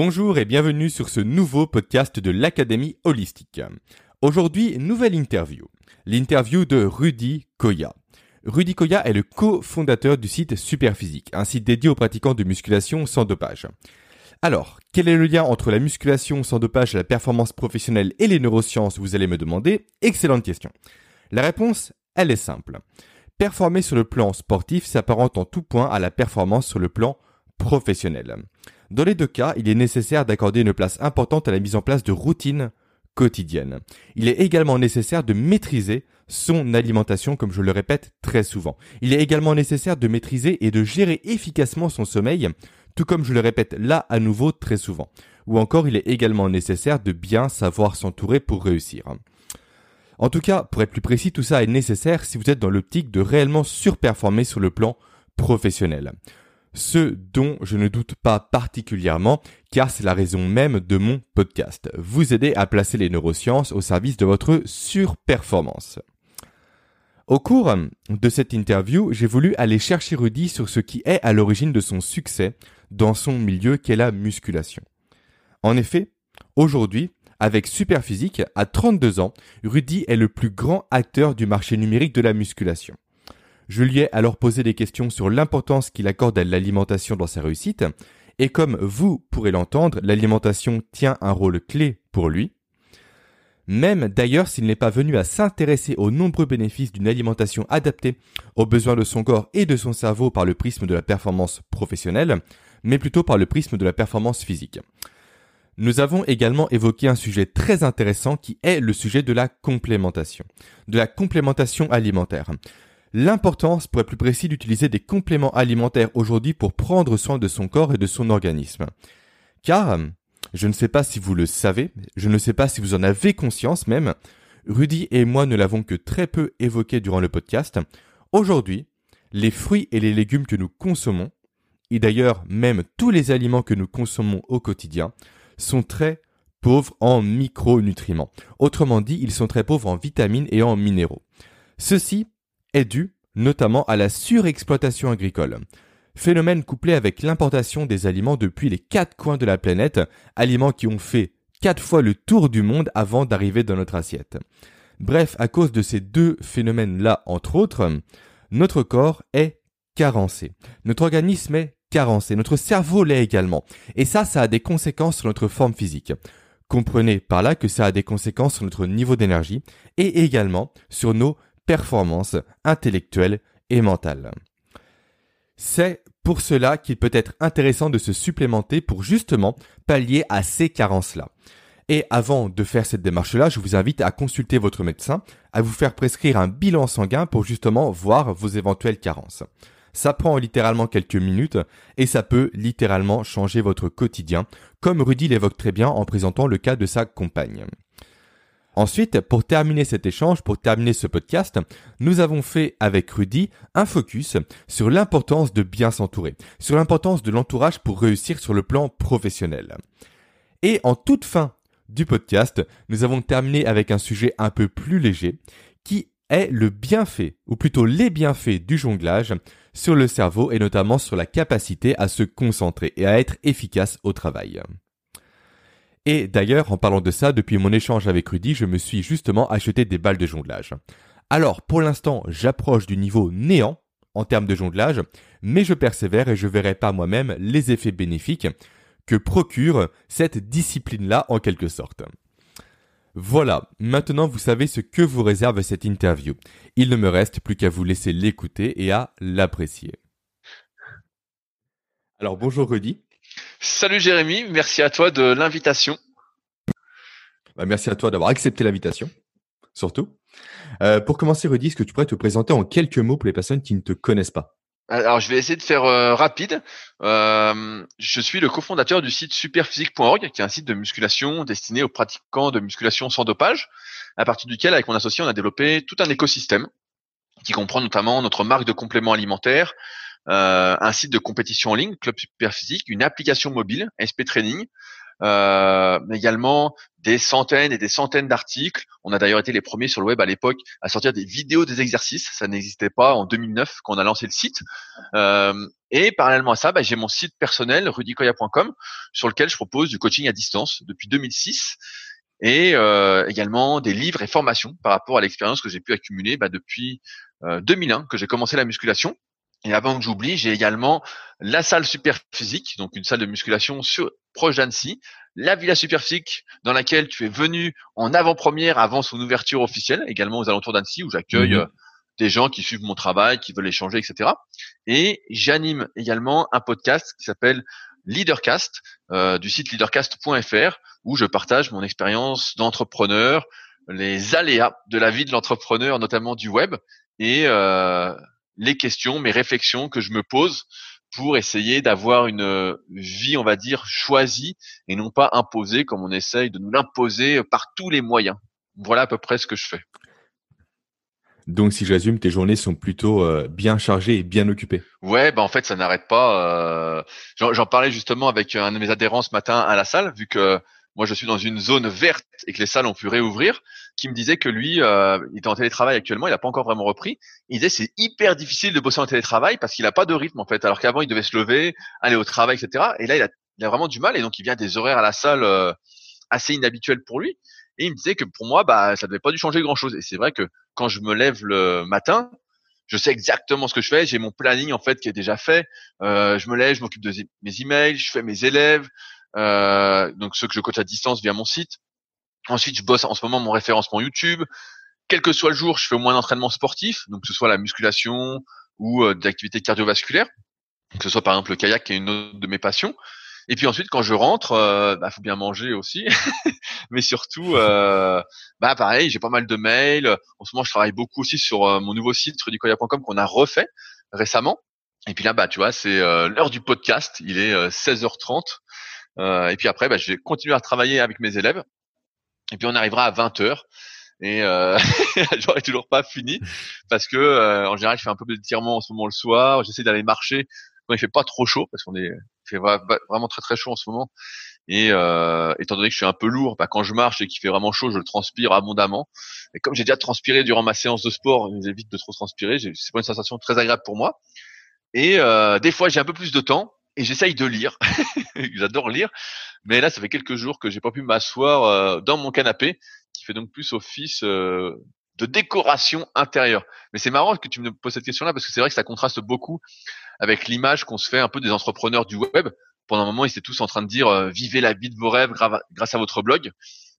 Bonjour et bienvenue sur ce nouveau podcast de l'Académie Holistique. Aujourd'hui, nouvelle interview. L'interview de Rudy Koya. Rudy Koya est le cofondateur du site Superphysique, un site dédié aux pratiquants de musculation sans dopage. Alors, quel est le lien entre la musculation sans dopage la performance professionnelle et les neurosciences, vous allez me demander? Excellente question. La réponse, elle est simple. Performer sur le plan sportif s'apparente en tout point à la performance sur le plan professionnel. Dans les deux cas, il est nécessaire d'accorder une place importante à la mise en place de routines quotidiennes. Il est également nécessaire de maîtriser son alimentation, comme je le répète très souvent. Il est également nécessaire de maîtriser et de gérer efficacement son sommeil, tout comme je le répète là à nouveau très souvent. Ou encore, il est également nécessaire de bien savoir s'entourer pour réussir. En tout cas, pour être plus précis, tout ça est nécessaire si vous êtes dans l'optique de réellement surperformer sur le plan professionnel. Ce dont je ne doute pas particulièrement, car c'est la raison même de mon podcast. Vous aider à placer les neurosciences au service de votre surperformance. Au cours de cette interview, j'ai voulu aller chercher Rudy sur ce qui est à l'origine de son succès dans son milieu qu'est la musculation. En effet, aujourd'hui, avec Superphysique, à 32 ans, Rudy est le plus grand acteur du marché numérique de la musculation. Je lui ai alors posé des questions sur l'importance qu'il accorde à l'alimentation dans sa réussite, et comme vous pourrez l'entendre, l'alimentation tient un rôle clé pour lui. Même d'ailleurs s'il n'est pas venu à s'intéresser aux nombreux bénéfices d'une alimentation adaptée aux besoins de son corps et de son cerveau par le prisme de la performance professionnelle, mais plutôt par le prisme de la performance physique. Nous avons également évoqué un sujet très intéressant qui est le sujet de la complémentation, de la complémentation alimentaire. L'importance, pour être plus précis, d'utiliser des compléments alimentaires aujourd'hui pour prendre soin de son corps et de son organisme. Car, je ne sais pas si vous le savez, je ne sais pas si vous en avez conscience même, Rudy et moi ne l'avons que très peu évoqué durant le podcast. Aujourd'hui, les fruits et les légumes que nous consommons, et d'ailleurs même tous les aliments que nous consommons au quotidien, sont très pauvres en micronutriments. Autrement dit, ils sont très pauvres en vitamines et en minéraux. Ceci est dû notamment à la surexploitation agricole. Phénomène couplé avec l'importation des aliments depuis les quatre coins de la planète, aliments qui ont fait quatre fois le tour du monde avant d'arriver dans notre assiette. Bref, à cause de ces deux phénomènes-là, entre autres, notre corps est carencé. Notre organisme est carencé. Notre cerveau l'est également. Et ça, ça a des conséquences sur notre forme physique. Comprenez par là que ça a des conséquences sur notre niveau d'énergie et également sur nos performance intellectuelle et mentale. C'est pour cela qu'il peut être intéressant de se supplémenter pour justement pallier à ces carences-là. Et avant de faire cette démarche-là, je vous invite à consulter votre médecin, à vous faire prescrire un bilan sanguin pour justement voir vos éventuelles carences. Ça prend littéralement quelques minutes et ça peut littéralement changer votre quotidien, comme Rudy l'évoque très bien en présentant le cas de sa compagne. Ensuite, pour terminer cet échange, pour terminer ce podcast, nous avons fait avec Rudy un focus sur l'importance de bien s'entourer, sur l'importance de l'entourage pour réussir sur le plan professionnel. Et en toute fin du podcast, nous avons terminé avec un sujet un peu plus léger qui est le bienfait, ou plutôt les bienfaits du jonglage sur le cerveau et notamment sur la capacité à se concentrer et à être efficace au travail. Et d'ailleurs, en parlant de ça, depuis mon échange avec Rudy, je me suis justement acheté des balles de jonglage. Alors, pour l'instant, j'approche du niveau néant en termes de jonglage, mais je persévère et je verrai par moi-même les effets bénéfiques que procure cette discipline-là en quelque sorte. Voilà, maintenant vous savez ce que vous réserve cette interview. Il ne me reste plus qu'à vous laisser l'écouter et à l'apprécier. Alors bonjour Rudy. Salut Jérémy, merci à toi de l'invitation. Bah, merci à toi d'avoir accepté l'invitation, surtout. Euh, pour commencer, Rudy, est-ce que tu pourrais te présenter en quelques mots pour les personnes qui ne te connaissent pas? Alors, je vais essayer de faire euh, rapide. Euh, je suis le cofondateur du site superphysique.org, qui est un site de musculation destiné aux pratiquants de musculation sans dopage, à partir duquel, avec mon associé, on a développé tout un écosystème qui comprend notamment notre marque de compléments alimentaires, un site de compétition en ligne, Club Superphysique, une application mobile, SP Training, euh, mais également des centaines et des centaines d'articles. On a d'ailleurs été les premiers sur le web à l'époque à sortir des vidéos des exercices. Ça n'existait pas en 2009 quand on a lancé le site. Euh, et parallèlement à ça, bah, j'ai mon site personnel rudicoya.com sur lequel je propose du coaching à distance depuis 2006 et euh, également des livres et formations par rapport à l'expérience que j'ai pu accumuler bah, depuis 2001 que j'ai commencé la musculation. Et avant que j'oublie, j'ai également la salle super physique, donc une salle de musculation sur, proche d'Annecy, la Villa Superphysique dans laquelle tu es venu en avant-première avant son ouverture officielle, également aux alentours d'Annecy où j'accueille mhm. euh, des gens qui suivent mon travail, qui veulent échanger, etc. Et j'anime également un podcast qui s'appelle Leadercast euh, du site leadercast.fr où je partage mon expérience d'entrepreneur, les aléas de la vie de l'entrepreneur, notamment du web, et euh, les questions, mes réflexions que je me pose pour essayer d'avoir une euh, vie, on va dire, choisie et non pas imposée comme on essaye de nous l'imposer par tous les moyens. Voilà à peu près ce que je fais. Donc, si je résume, tes journées sont plutôt euh, bien chargées et bien occupées. Ouais, bah en fait, ça n'arrête pas. Euh, J'en parlais justement avec un de mes adhérents ce matin à la salle, vu que moi je suis dans une zone verte et que les salles ont pu réouvrir, qui me disait que lui, euh, il était en télétravail actuellement, il n'a pas encore vraiment repris. Il disait c'est hyper difficile de bosser en télétravail parce qu'il n'a pas de rythme en fait, alors qu'avant il devait se lever, aller au travail, etc. Et là il a, vraiment du mal et donc il vient des horaires à la salle euh, assez inhabituels pour lui. Et il me disait que pour moi, bah ça devait pas dû changer grand chose. Et c'est vrai que quand je me lève le matin, je sais exactement ce que je fais. J'ai mon planning en fait qui est déjà fait. Euh, je me lève, je m'occupe de mes emails, je fais mes élèves, donc ceux que je coach à distance via mon site. Ensuite, je bosse en ce moment mon référencement YouTube. Quel que soit le jour, je fais au moins d'entraînement sportif, donc que ce soit la musculation ou euh, des activités cardiovasculaires, que ce soit par exemple le kayak qui est une autre de mes passions. Et puis ensuite, quand je rentre, euh, bah, faut bien manger aussi, mais surtout, euh, bah pareil, j'ai pas mal de mails. En ce moment, je travaille beaucoup aussi sur euh, mon nouveau site rudicoya.com qu'on a refait récemment. Et puis là, bah tu vois, c'est l'heure du podcast. Il est 16h30. Euh, et puis après, bah, je vais continuer à travailler avec mes élèves. Et puis on arrivera à 20 heures. Et euh, j'aurais toujours pas fini parce que euh, en général, je fais un peu d'étirement en ce moment le soir. J'essaie d'aller marcher quand il fait pas trop chaud parce qu'on est il fait vraiment très très chaud en ce moment. Et euh, étant donné que je suis un peu lourd, bah, quand je marche et qu'il fait vraiment chaud, je le transpire abondamment. Et comme j'ai déjà transpiré durant ma séance de sport, j'évite de trop transpirer. C'est pas une sensation très agréable pour moi. Et euh, des fois, j'ai un peu plus de temps et j'essaye de lire. J'adore lire, mais là, ça fait quelques jours que j'ai pas pu m'asseoir euh, dans mon canapé, qui fait donc plus office euh, de décoration intérieure. Mais c'est marrant que tu me poses cette question-là parce que c'est vrai que ça contraste beaucoup avec l'image qu'on se fait un peu des entrepreneurs du web. Pendant un moment, ils étaient tous en train de dire euh, vivez la vie de vos rêves grâce à votre blog.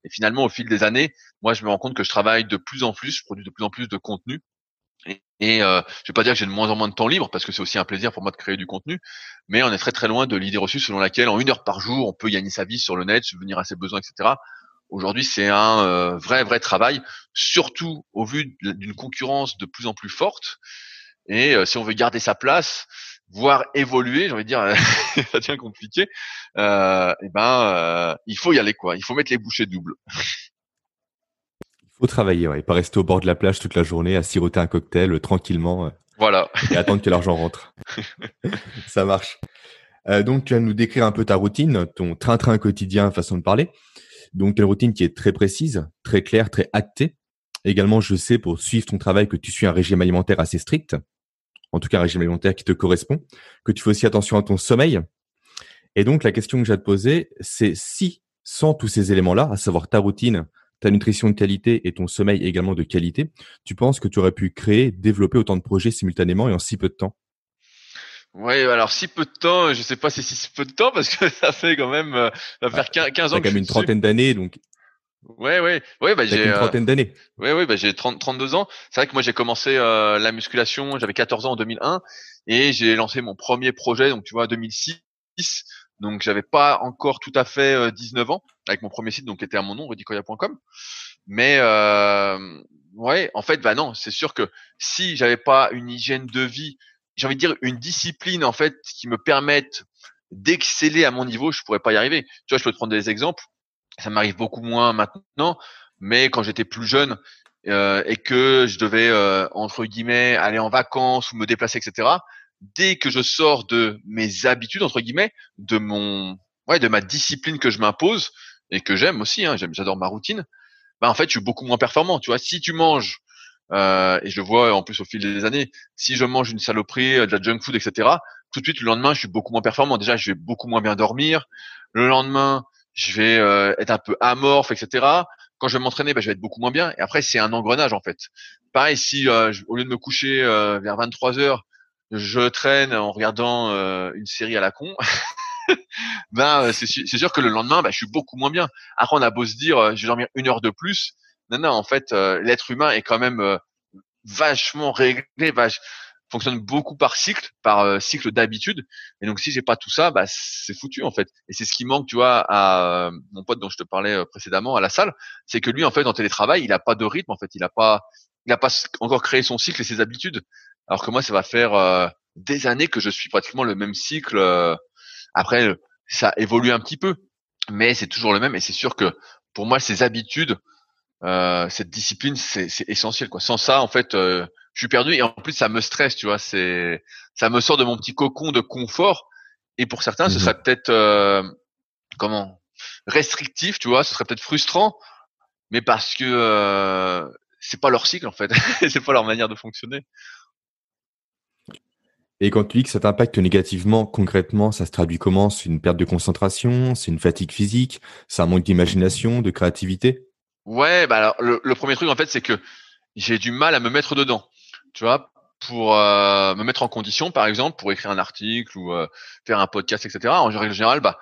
Et finalement, au fil des années, moi, je me rends compte que je travaille de plus en plus, je produis de plus en plus de contenu et, euh, je vais pas dire que j'ai de moins en moins de temps libre parce que c'est aussi un plaisir pour moi de créer du contenu, mais on est très très loin de l'idée reçue selon laquelle en une heure par jour on peut gagner sa vie sur le net, subvenir à ses besoins, etc. Aujourd'hui, c'est un euh, vrai vrai travail, surtout au vu d'une concurrence de plus en plus forte. Et euh, si on veut garder sa place, voire évoluer, j'ai envie de dire, ça devient compliqué. Euh, et ben, il faut y aller quoi. Il faut mettre les bouchées doubles. Faut travailler, ouais, et pas rester au bord de la plage toute la journée à siroter un cocktail euh, tranquillement. Euh, voilà. Et attendre que l'argent rentre. Ça marche. Euh, donc, tu vas nous décrire un peu ta routine, ton train-train quotidien, façon de parler. Donc, une routine qui est très précise, très claire, très actée. Également, je sais pour suivre ton travail que tu suis un régime alimentaire assez strict. En tout cas, un régime alimentaire qui te correspond. Que tu fais aussi attention à ton sommeil. Et donc, la question que j'ai à te poser, c'est si, sans tous ces éléments-là, à savoir ta routine, ta nutrition de qualité et ton sommeil également de qualité, tu penses que tu aurais pu créer, développer autant de projets simultanément et en si peu de temps? Oui, alors si peu de temps, je sais pas si si peu de temps parce que ça fait quand même euh, ça va faire 15 ans que quand même une trentaine d'années donc Ouais, ouais, ouais, bah j'ai une euh, trentaine d'années. Ouais, ouais, bah j'ai 30, 32 ans. C'est vrai que moi j'ai commencé euh, la musculation, j'avais 14 ans en 2001 et j'ai lancé mon premier projet, donc tu vois, 2006. Donc j'avais pas encore tout à fait 19 ans avec mon premier site donc qui était à mon nom rudicoya.com. Mais euh, ouais, en fait bah non, c'est sûr que si j'avais pas une hygiène de vie, j'ai envie de dire une discipline en fait qui me permette d'exceller à mon niveau, je pourrais pas y arriver. Tu vois, je peux te prendre des exemples. Ça m'arrive beaucoup moins maintenant, mais quand j'étais plus jeune euh, et que je devais euh, entre guillemets aller en vacances ou me déplacer, etc dès que je sors de mes habitudes entre guillemets, de mon ouais, de ma discipline que je m'impose et que j'aime aussi. Hein, j'adore ma routine. Bah en fait, je suis beaucoup moins performant. Tu vois, si tu manges euh, et je vois en plus au fil des années, si je mange une saloperie, de la junk food, etc. Tout de suite le lendemain, je suis beaucoup moins performant. Déjà, je vais beaucoup moins bien dormir. Le lendemain, je vais euh, être un peu amorphe, etc. Quand je vais m'entraîner, bah, je vais être beaucoup moins bien. Et après, c'est un engrenage en fait. Pareil, si euh, au lieu de me coucher vers 23 heures, je traîne en regardant une série à la con. ben c'est sûr que le lendemain, ben, je suis beaucoup moins bien. Après, on a beau se dire, je vais dormir une heure de plus. Non, non, en fait, l'être humain est quand même vachement réglé, vache, fonctionne beaucoup par cycle, par cycle d'habitude. Et donc, si j'ai pas tout ça, bah, c'est foutu en fait. Et c'est ce qui manque, tu vois, à mon pote dont je te parlais précédemment à la salle, c'est que lui, en fait, en télétravail, il a pas de rythme. En fait, il a pas, il a pas encore créé son cycle et ses habitudes. Alors que moi, ça va faire des années que je suis pratiquement le même cycle. après, ça évolue un petit peu, mais c'est toujours le même. Et c'est sûr que pour moi, ces habitudes, euh, cette discipline, c'est essentiel. Quoi. Sans ça, en fait, euh, je suis perdu. Et en plus, ça me stresse, tu vois. C'est, ça me sort de mon petit cocon de confort. Et pour certains, ce mmh serait peut-être euh, comment restrictif, tu vois. Ce serait peut-être frustrant, mais parce que c'est pas leur cycle, en fait. c'est pas leur manière de fonctionner. Et quand tu dis que ça t'impacte négativement, concrètement, ça se traduit comment? C'est une perte de concentration, c'est une fatigue physique, c'est un manque d'imagination, de créativité? Ouais, bah alors le, premier truc en fait, c'est que j'ai du mal à me mettre dedans. Tu vois, pour euh, me mettre en condition, par exemple, pour écrire un article ou euh, faire un podcast, etc. En général, bah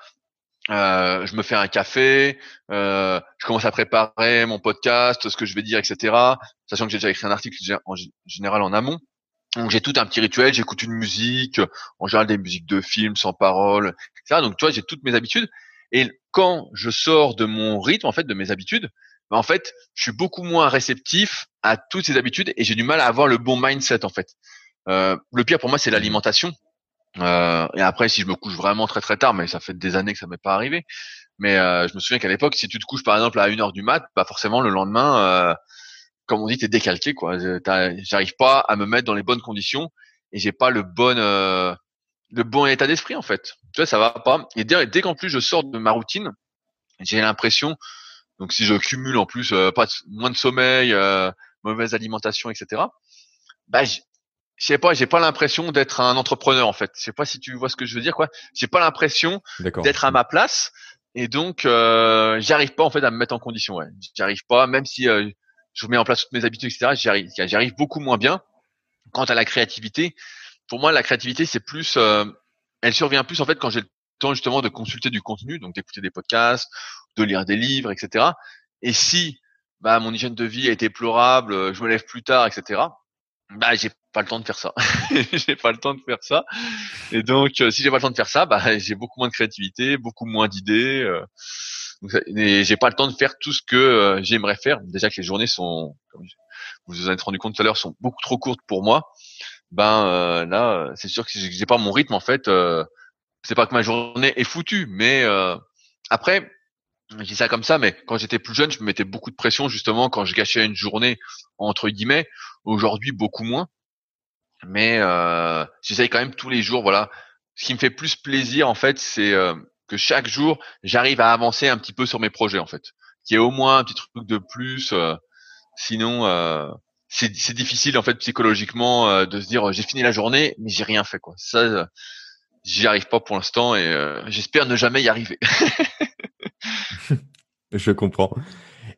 euh, je me fais un café, je commence à préparer mon podcast, ce que je vais dire, etc. Sachant que j'ai déjà écrit un article en général en amont. Donc j'ai tout un petit rituel, j'écoute une musique, en général des musiques de films sans parole, etc. Donc tu vois, j'ai toutes mes habitudes. Et quand je sors de mon rythme, en fait, de mes habitudes, ben, en fait, je suis beaucoup moins réceptif à toutes ces habitudes et j'ai du mal à avoir le bon mindset, en fait. Euh, le pire pour moi, c'est l'alimentation. Euh, et après, si je me couche vraiment très très tard, mais ça fait des années que ça m'est pas arrivé. Mais euh, je me souviens qu'à l'époque, si tu te couches par exemple à 1 heure du mat, pas forcément le lendemain, euh, comme on dit, t'es décalqué quoi. J'arrive pas à me mettre dans les bonnes conditions et j'ai pas le bon euh, le bon état d'esprit en fait. Tu vois, ça va pas. Et dès, dès qu'en plus je sors de ma routine, j'ai l'impression. Donc si je cumule en plus euh, pas moins de sommeil, euh, mauvaise alimentation, etc. Bah je sais pas, j'ai pas l'impression d'être un entrepreneur en fait. Je sais pas si tu vois ce que je veux dire quoi. J'ai pas l'impression d'être à ma place et donc euh, j'arrive pas en fait à me mettre en condition. Ouais. J'arrive pas, même si euh, je mets en place toutes mes habitudes, etc. J'y arrive, beaucoup moins bien. Quant à la créativité, pour moi, la créativité, c'est plus, euh, elle survient plus en fait quand j'ai le temps justement de consulter du contenu, donc d'écouter des podcasts, de lire des livres, etc. Et si bah, mon hygiène de vie est déplorable, je me lève plus tard, etc. Bah, j'ai pas le temps de faire ça. j'ai pas le temps de faire ça. Et donc, euh, si j'ai pas le temps de faire ça, bah, j'ai beaucoup moins de créativité, beaucoup moins d'idées. Euh, j'ai pas le temps de faire tout ce que euh, j'aimerais faire. Déjà que les journées sont, comme vous vous en êtes rendu compte tout à l'heure, sont beaucoup trop courtes pour moi. Ben euh, là, c'est sûr que j'ai pas mon rythme en fait. Euh, c'est pas que ma journée est foutue, mais après, je dis ça comme ça, mais quand j'étais plus jeune, je me mettais beaucoup de pression justement quand je gâchais une journée entre guillemets. Aujourd'hui, beaucoup moins. Mais euh, j'essaye quand même tous les jours. Voilà, ce qui me fait plus plaisir en fait, c'est que chaque jour, j'arrive à avancer un petit peu sur mes projets en fait. Qu'il y ait au moins un petit truc de plus. Euh, sinon, euh, c'est difficile en fait psychologiquement euh, de se dire j'ai fini la journée mais j'ai rien fait quoi. Ça, j'y arrive pas pour l'instant et j'espère ne jamais y arriver. Je comprends.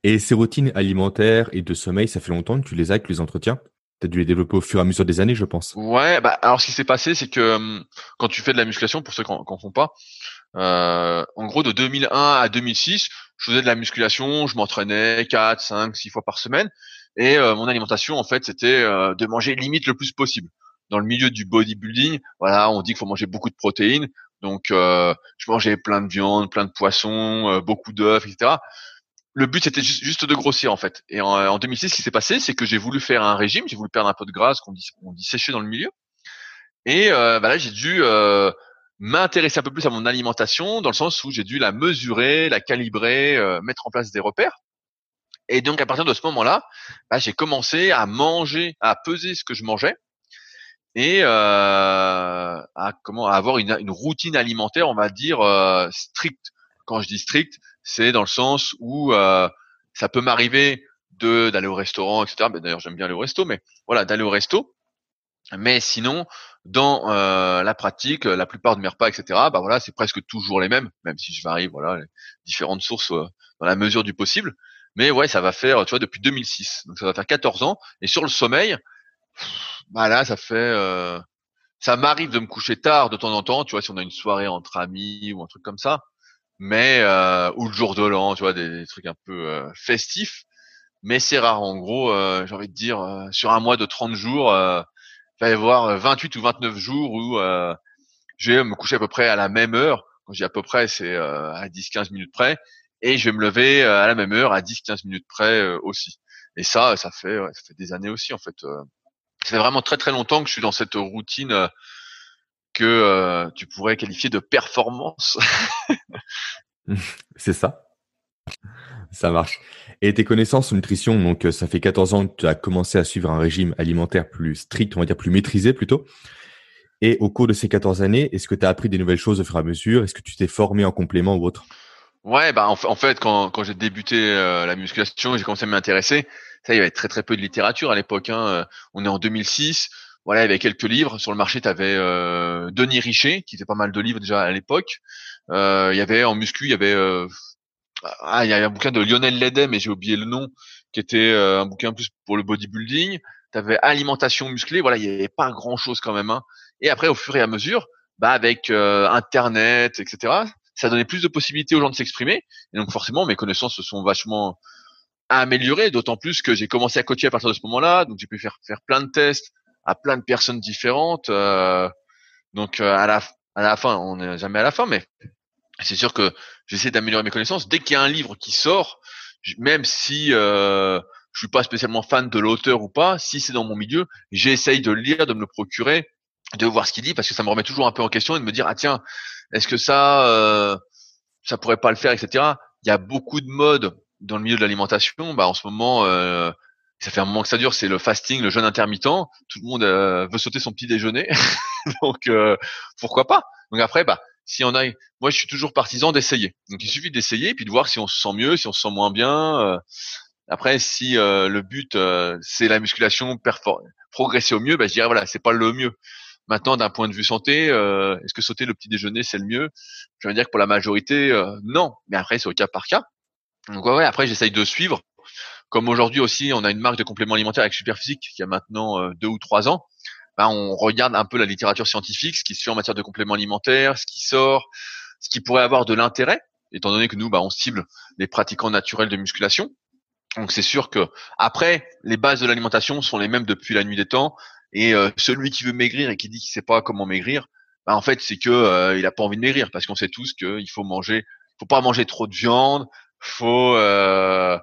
Et ces routines alimentaires et de sommeil, ça fait longtemps que tu les as, que tu les entretiens? T'as dû les développer au fur et à mesure des années, je pense. Ouais, bah alors ce qui s'est passé, c'est que hum, quand tu fais de la musculation, pour ceux qui en font pas, euh, en gros de 2001 à 2006, je faisais de la musculation, je m'entraînais 4, 5, 6 fois par semaine, et euh, mon alimentation en fait c'était euh, de manger limite le plus possible. Dans le milieu du bodybuilding, voilà, on dit qu'il faut manger beaucoup de protéines, donc euh, je mangeais plein de viande, plein de poissons, beaucoup d'œufs, etc le but c'était juste, de grossir en fait. Et en, 2006, ce qui s'est passé, c'est que j'ai voulu faire un régime, j'ai voulu perdre un peu de gras, qu'on dit, on dit sécher dans le milieu. Et euh, bah j'ai dû euh, m'intéresser un peu plus à mon alimentation, dans le sens où j'ai dû la mesurer, la calibrer, euh, mettre en place des repères. Et donc à partir de ce moment-là, bah, j'ai commencé à manger, à peser ce que je mangeais. et euh, à comment avoir une, une, routine alimentaire, on va dire euh, stricte. Quand je dis strict, c'est dans le sens où euh, ça peut m'arriver de d'aller au restaurant, etc. D'ailleurs, j'aime bien aller au resto, mais voilà, d'aller au resto. Mais sinon, dans euh, la pratique, la plupart de mes repas, etc. Bah voilà, c'est presque toujours les mêmes, même si je varie, voilà, les différentes sources euh, dans la mesure du possible. Mais ouais, ça va faire, tu vois, depuis 2006, donc ça va faire 14 ans. Et sur le sommeil, bah là, ça fait, euh, ça m'arrive de me coucher tard de temps en temps, tu vois, si on a une soirée entre amis ou un truc comme ça, mais euh, ou le jour de l'an, tu vois, des, trucs un peu euh, festifs. Mais c'est rare, en gros, euh, j'ai envie de dire, euh, sur un mois de 30 jours, y avoir 28 ou 29 jours où je vais me coucher à peu près à la même heure. Quand je dis à peu près, c'est à 10-15 minutes près, et je vais me lever à la même heure, à 10-15 minutes près aussi. Et ça, ça fait, ça fait des années aussi en fait ça fait vraiment très très longtemps que je suis dans cette routine euh, que euh, tu pourrais qualifier de performance. C'est ça. Ça marche. Et tes connaissances en nutrition, donc euh, ça fait 14 ans que tu as commencé à suivre un régime alimentaire plus strict, on va dire plus maîtrisé plutôt. Et au cours de ces 14 années, est-ce que tu as appris des nouvelles choses au fur et à mesure? Est-ce que tu t'es formé en complément ou autre? Ouais, bah en, fait, quand, quand j'ai débuté la musculation, j'ai commencé à m'intéresser ça, il y avait très très peu de littérature à l'époque. Hein. Euh, on est en 2006. Voilà, il y avait quelques livres sur le marché. Tu avais euh, Denis Richer, qui fait pas mal de livres déjà à l'époque. Euh, il y avait en muscu, il y avait euh, ah, il y a un bouquin de Lionel Ledet, mais j'ai oublié le nom, qui était un bouquin plus pour le bodybuilding. Tu avais alimentation musclée. Voilà, il y avait pas grand chose quand même. Hein. Et après, au fur et à mesure, bah avec Internet, etc. Ça donnait plus de possibilités aux gens de s'exprimer. Et donc forcément, mes connaissances se sont vachement à améliorer, d'autant plus que j'ai commencé à coacher à partir de ce moment-là, donc j'ai pu faire faire plein de tests à plein de personnes différentes. Euh, donc euh, à la à la fin, on n'est jamais à la fin, mais c'est sûr que j'essaie d'améliorer mes connaissances. Dès qu'il y a un livre qui sort, même si euh, je suis pas spécialement fan de l'auteur ou pas, si c'est dans mon milieu, j'essaye de le lire, de me le procurer, de voir ce qu'il dit, parce que ça me remet toujours un peu en question et de me dire ah tiens, est-ce que ça euh, ça pourrait pas le faire, etc. Il y a beaucoup de modes dans le milieu de l'alimentation, bah en ce moment, euh, ça fait un moment que ça dure, c'est le fasting, le jeûne intermittent. Tout le monde euh, veut sauter son petit déjeuner, donc euh, pourquoi pas? Donc après, bah si on a, moi je suis toujours partisan d'essayer. Donc il suffit d'essayer puis de voir si on se sent mieux, si on se sent moins bien. après, si le but c'est la musculation, progresser au mieux, bah je dirais voilà, c'est pas le mieux. Maintenant, d'un point de vue santé, est-ce que sauter le petit déjeuner c'est le mieux? Je veux dire que pour la majorité, non. Mais après, c'est au cas par cas. Donc ouais, après j'essaye de suivre. Comme aujourd'hui aussi, on a une marque de compléments alimentaires avec Superphysique qui a maintenant euh, deux ou trois ans. Ben, on regarde un peu la littérature scientifique, ce qui se fait en matière de compléments alimentaires, ce qui sort, ce qui pourrait avoir de l'intérêt, étant donné que nous, ben, on cible les pratiquants naturels de musculation. Donc c'est sûr que après, les bases de l'alimentation sont les mêmes depuis la nuit des temps. Et euh, celui qui veut maigrir et qui dit qu'il sait pas comment maigrir, ben, en fait c'est que euh, il a pas envie de maigrir parce qu'on sait tous qu'il faut manger, faut pas manger trop de viande, faut euh,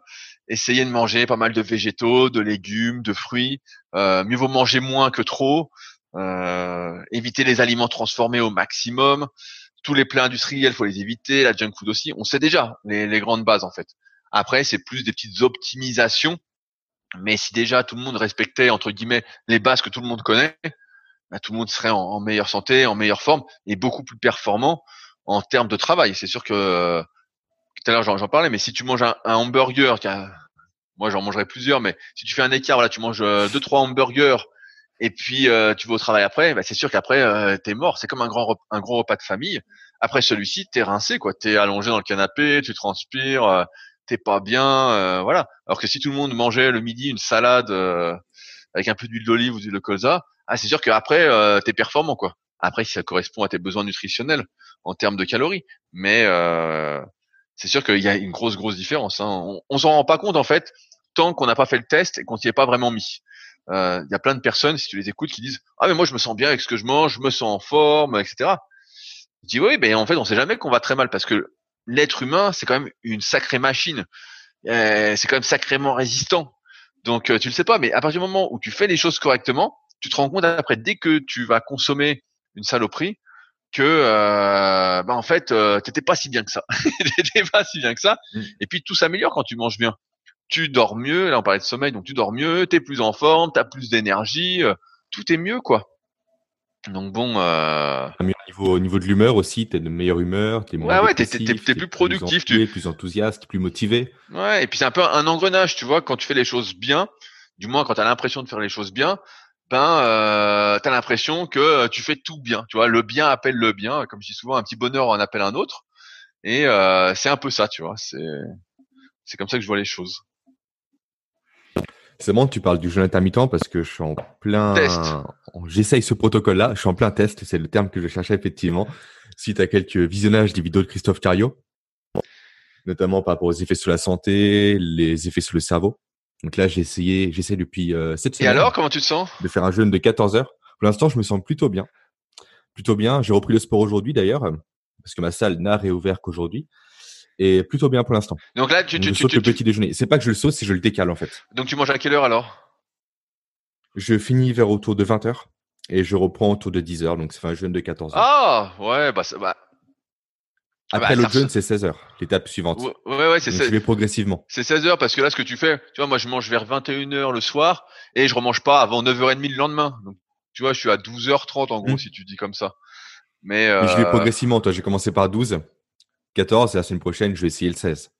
essayer de manger pas mal de végétaux, de légumes, de fruits. Euh, mieux vaut manger moins que trop. Euh, éviter les aliments transformés au maximum. Tous les plats industriels, faut les éviter. La junk food aussi. On sait déjà les, les grandes bases en fait. Après, c'est plus des petites optimisations. Mais si déjà tout le monde respectait entre guillemets les bases que tout le monde connaît, bah, tout le monde serait en, en, meilleure santé, en meilleure forme et beaucoup plus performant en termes de travail. C'est sûr que tout à l'heure j'en parlais, mais si tu manges un, hamburger, moi j'en mangerai plusieurs, mais si tu fais un écart, voilà, tu manges euh, deux trois hamburgers et puis euh, tu vas au travail après, bah, c'est sûr qu'après euh, t'es mort. C'est comme un grand un gros repas de famille. Après celui-ci, t'es rincé quoi, t'es allongé dans le canapé, tu transpires, euh, t'es pas bien, voilà. Alors que si tout le monde mangeait le midi une salade avec un peu d'huile d'olive ou d'huile de colza, ah c'est sûr qu'après t'es performant quoi. Après si ça correspond à tes besoins nutritionnels en termes de calories, mais c'est sûr qu'il y a une grosse grosse différence. Hein. On, on s'en rend pas compte en fait tant qu'on n'a pas fait le test et qu'on s'y est pas vraiment mis. Euh, il y a plein de personnes, si tu les écoutes, qui disent ah mais moi je me sens bien avec ce que je mange, je me sens en forme, etc. Je dis oui, mais en fait on sait jamais qu'on va très mal parce que l'être humain c'est quand même une sacrée machine. Euh, c'est quand même sacrément résistant. Donc euh, tu le sais pas, mais à partir du moment où tu fais les choses correctement, tu te rends compte après dès que tu vas consommer une saloperie, que euh, bah en fait euh, t'étais pas si bien que ça t'étais pas si bien que ça mm. et puis tout s'améliore quand tu manges bien tu dors mieux là on parlait de sommeil donc tu dors mieux t'es plus en forme t'as plus d'énergie euh, tout est mieux quoi Donc bon. Euh... Au niveau, au niveau de l'humeur aussi, t'es de meilleure humeur, t'es ouais, ouais, t'es, plus productif, plus, tu plus enthousiaste, plus motivé. Ouais, et puis c'est un peu un engrenage, tu vois, quand tu fais les choses bien, du moins quand t'as l'impression de faire les choses bien, ben euh, t'as l'impression que euh, tu fais tout bien, tu vois, le bien appelle le bien, comme je dis souvent, un petit bonheur en appelle un autre, et euh, c'est un peu ça, tu vois, c'est c'est comme ça que je vois les choses. C'est bon, tu parles du jeûne intermittent parce que je suis en plein. Test. J'essaye ce protocole-là. Je suis en plein test. C'est le terme que je cherchais effectivement. Suite à quelques visionnages des vidéos de Christophe Cario, notamment par rapport aux effets sur la santé, les effets sur le cerveau. Donc là, j'ai essayé, j'essaie depuis euh, cette semaine. Et alors, comment tu te sens? De faire un jeûne de 14 heures. Pour l'instant, je me sens plutôt bien. Plutôt bien. J'ai repris le sport aujourd'hui d'ailleurs, parce que ma salle n'a réouvert qu'aujourd'hui et plutôt bien pour l'instant. Donc là, tu, tu, je saute le petit déjeuner. C'est pas que je le saute, c'est que je le décale en fait. Donc tu manges à quelle heure alors? Je finis vers autour de 20h et je reprends autour de 10h, donc ça fait un jeûne de 14h. Ah ouais, bah, ça, bah... Après bah, le jeûne, c'est 16h, l'étape suivante. Ouais, ouais, c'est ça. Je vais progressivement. C'est 16h parce que là, ce que tu fais, tu vois, moi, je mange vers 21h le soir et je remange pas avant 9h30 le lendemain. Donc, tu vois, je suis à 12h30 en gros, mmh. si tu dis comme ça. Mais, euh... Mais je vais progressivement, toi. J'ai commencé par 12. 14 et la semaine prochaine, je vais essayer le 16.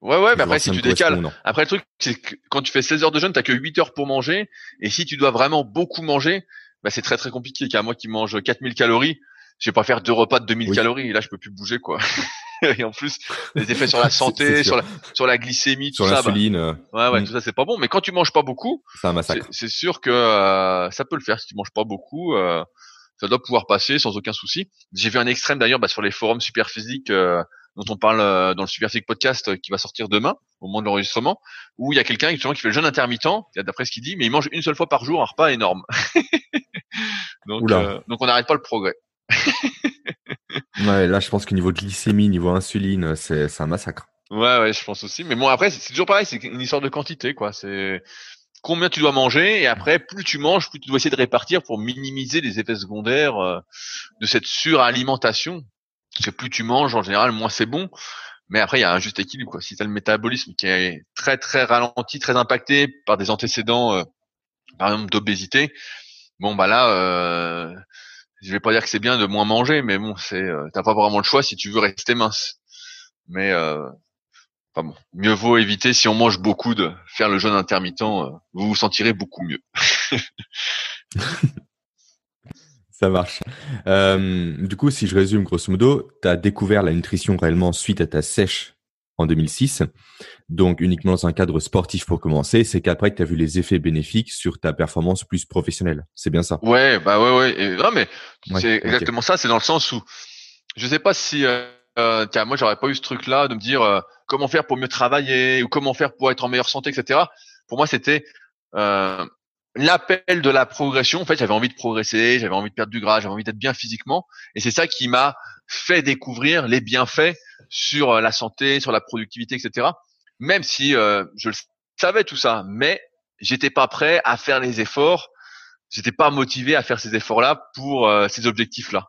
Ouais, ouais, mais après, si tu décales. Après, le truc, c'est que quand tu fais 16 heures de jeûne, t'as que 8 heures pour manger. Et si tu dois vraiment beaucoup manger, bah, c'est très, très compliqué. Car moi qui mange 4000 calories, je vais pas faire deux repas de 2000 calories. Et là, je peux plus bouger, quoi. et en plus, les effets sur la santé, sur la, sur la glycémie, sur tout ça. Sur bah, l'insuline. ouais, ouais, mm. tout ça, c'est pas bon. Mais quand tu manges pas beaucoup. C'est un massacre. C'est sûr que euh, ça peut le faire si tu manges pas beaucoup. Euh, ça doit pouvoir passer sans aucun souci. J'ai vu un extrême d'ailleurs bah, sur les forums super physiques euh, dont on parle dans le Super Podcast qui va sortir demain au moment de l'enregistrement, où il y a quelqu'un justement qui fait le jeûne intermittent, d'après ce qu'il dit, mais il mange une seule fois par jour un repas énorme. donc, donc on n'arrête pas le progrès. Ouais, là je pense qu'au niveau glycémie, niveau insuline, c'est un massacre. Ouais, ouais, je pense aussi. Mais bon, après, c'est toujours pareil, c'est une histoire de quantité, quoi. C'est combien tu dois manger, et après, plus tu manges, plus tu dois essayer de répartir pour minimiser les effets secondaires de cette suralimentation parce que plus tu manges, en général, moins c'est bon. Mais après, il y a un juste équilibre. Quoi. Si tu as le métabolisme qui est très très ralenti, très impacté par des antécédents, euh, par exemple d'obésité, bon bah là, euh, je vais pas dire que c'est bien de moins manger, mais bon, c'est euh, t'as pas vraiment le choix si tu veux rester mince. Mais euh, bon, mieux vaut éviter si on mange beaucoup de faire le jeûne intermittent. Euh, vous vous sentirez beaucoup mieux. Ça marche. Euh, du coup, si je résume grosso modo, tu as découvert la nutrition réellement suite à ta sèche en 2006, donc uniquement dans un cadre sportif pour commencer. C'est qu'après que tu as vu les effets bénéfiques sur ta performance plus professionnelle. C'est bien ça? Ouais, bah ouais, ouais. non, mais c'est exactement ça. C'est dans le sens où je sais pas si euh, euh tiens, moi j'aurais pas eu ce truc-là de me dire euh, comment faire pour mieux travailler ou comment faire pour être en meilleure santé, etc. Pour moi, c'était euh, l'appel de la progression. En fait, j'avais envie de progresser, j'avais envie de perdre du gras, j'avais envie d'être bien physiquement, et c'est ça qui m'a fait découvrir les bienfaits sur euh, la santé, sur la productivité, etc. Même si euh, je le savais tout ça, mais j'étais pas prêt à faire les efforts, j'étais pas motivé à faire ces efforts-là pour euh, ces objectifs-là.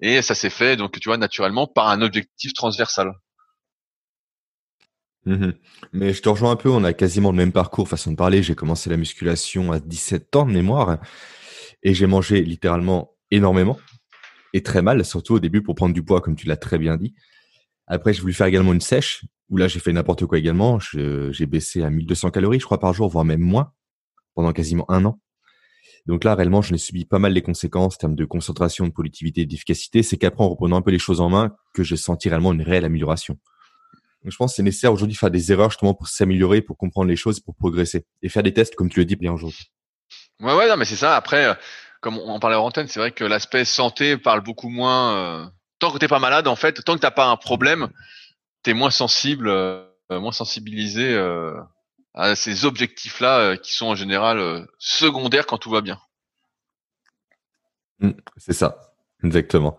Et ça s'est fait donc tu vois naturellement par un objectif transversal. Mmh Mais je te rejoins un peu, on a quasiment le même parcours, façon de parler. J'ai commencé la musculation à 17 ans de mémoire et j'ai mangé littéralement énormément très mal, surtout au début pour prendre du poids, comme tu l'as très bien dit. Après, j'ai voulu faire également une sèche où là, j'ai fait n'importe quoi également. J'ai baissé à 1200 calories, je crois, par jour, voire même moins pendant quasiment un an. Donc là, réellement, je n'ai subi pas mal les conséquences en termes de concentration, de productivité d'efficacité. C'est qu'après, en reprenant un peu les choses en main, que j'ai senti réellement une réelle amélioration je pense que c'est nécessaire aujourd'hui de faire des erreurs justement pour s'améliorer, pour comprendre les choses, pour progresser et faire des tests comme tu le dis bien aujourd'hui. Ouais, ouais, non, mais c'est ça. Après, euh, comme on en parlait en antenne, c'est vrai que l'aspect santé parle beaucoup moins. Euh, tant que t'es pas malade, en fait, tant que t'as pas un problème, t'es moins sensible, euh, moins sensibilisé à ces objectifs-là qui sont en général secondaires quand tout va bien. Mmh, c'est ça, exactement.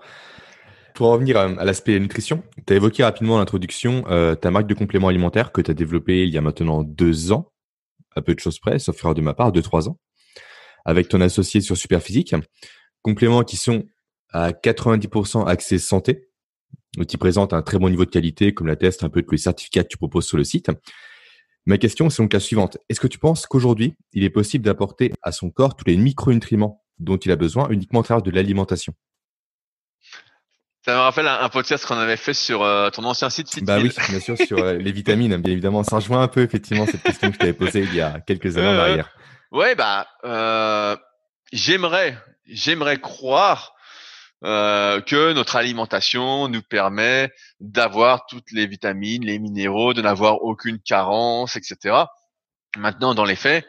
Pour revenir à, l'aspect nutrition, tu as évoqué rapidement l'introduction euh, ta marque de compléments alimentaires que tu as développée il y a maintenant deux ans, à peu de choses près, sauf erreur de ma part, deux, trois ans, avec ton associé sur Superphysique. Compléments qui sont à 90% axés santé, donc qui présentent un très bon niveau de qualité, comme l'attestent un peu tous les certificats que tu proposes sur le site. Ma question, c'est donc la suivante. Est-ce que tu penses qu'aujourd'hui, il est possible d'apporter à son corps tous les micronutriments dont il a besoin uniquement au travers de l'alimentation? Ça me rappelle un, podcast qu'on avait fait sur euh, ton ancien site. bah oui, bien sûr, sur euh, les vitamines, bien évidemment. Ça rejoint un peu effectivement cette question que je t'avais posée il y a quelques années en arrière. Ouais, bah euh, j'aimerais, j'aimerais croire que notre alimentation nous permet d'avoir toutes les vitamines, les minéraux, de n'avoir aucune carence, etc. Maintenant, dans les faits,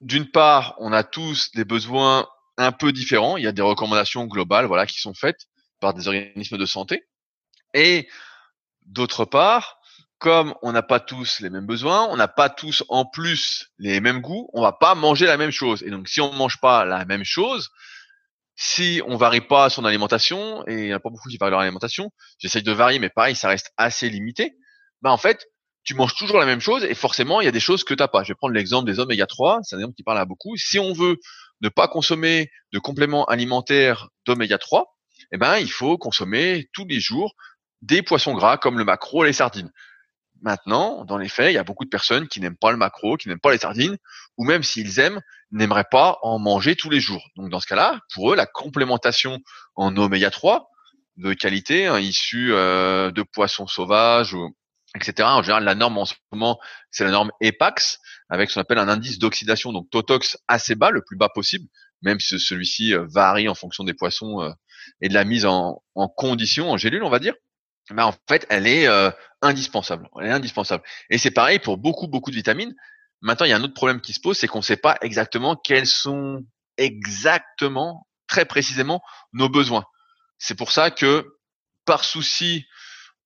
d'une part, on a tous des besoins un peu différents. Il y a des recommandations globales, voilà, qui sont faites par des organismes de santé. Et d'autre part, comme on n'a pas tous les mêmes besoins, on n'a pas tous en plus les mêmes goûts, on va pas manger la même chose. Et donc, si on mange pas la même chose, si on varie pas son alimentation, et il n'y a pas beaucoup qui varient leur alimentation, j'essaye de varier, mais pareil, ça reste assez limité, bah en fait, tu manges toujours la même chose et forcément, il y a des choses que tu n'as pas. Je vais prendre l'exemple des oméga 3, c'est un exemple qui parle à beaucoup. Si on veut ne pas consommer de compléments alimentaires d'oméga 3, eh ben, il faut consommer tous les jours des poissons gras comme le maquereau et les sardines. Maintenant, dans les faits, il y a beaucoup de personnes qui n'aiment pas le maquereau, qui n'aiment pas les sardines, ou même s'ils aiment, n'aimeraient pas en manger tous les jours. Donc dans ce cas-là, pour eux, la complémentation en oméga 3 de qualité, hein, issue euh, de poissons sauvages, ou, etc. En général, la norme en ce moment, c'est la norme EPAX, avec ce qu'on appelle un indice d'oxydation, donc Totox assez bas, le plus bas possible, même si celui-ci euh, varie en fonction des poissons euh, et de la mise en, en condition, en gélule, on va dire, ben en fait, elle est euh, indispensable. Elle est indispensable. Et c'est pareil pour beaucoup, beaucoup de vitamines. Maintenant, il y a un autre problème qui se pose, c'est qu'on ne sait pas exactement quels sont exactement, très précisément, nos besoins. C'est pour ça que, par souci,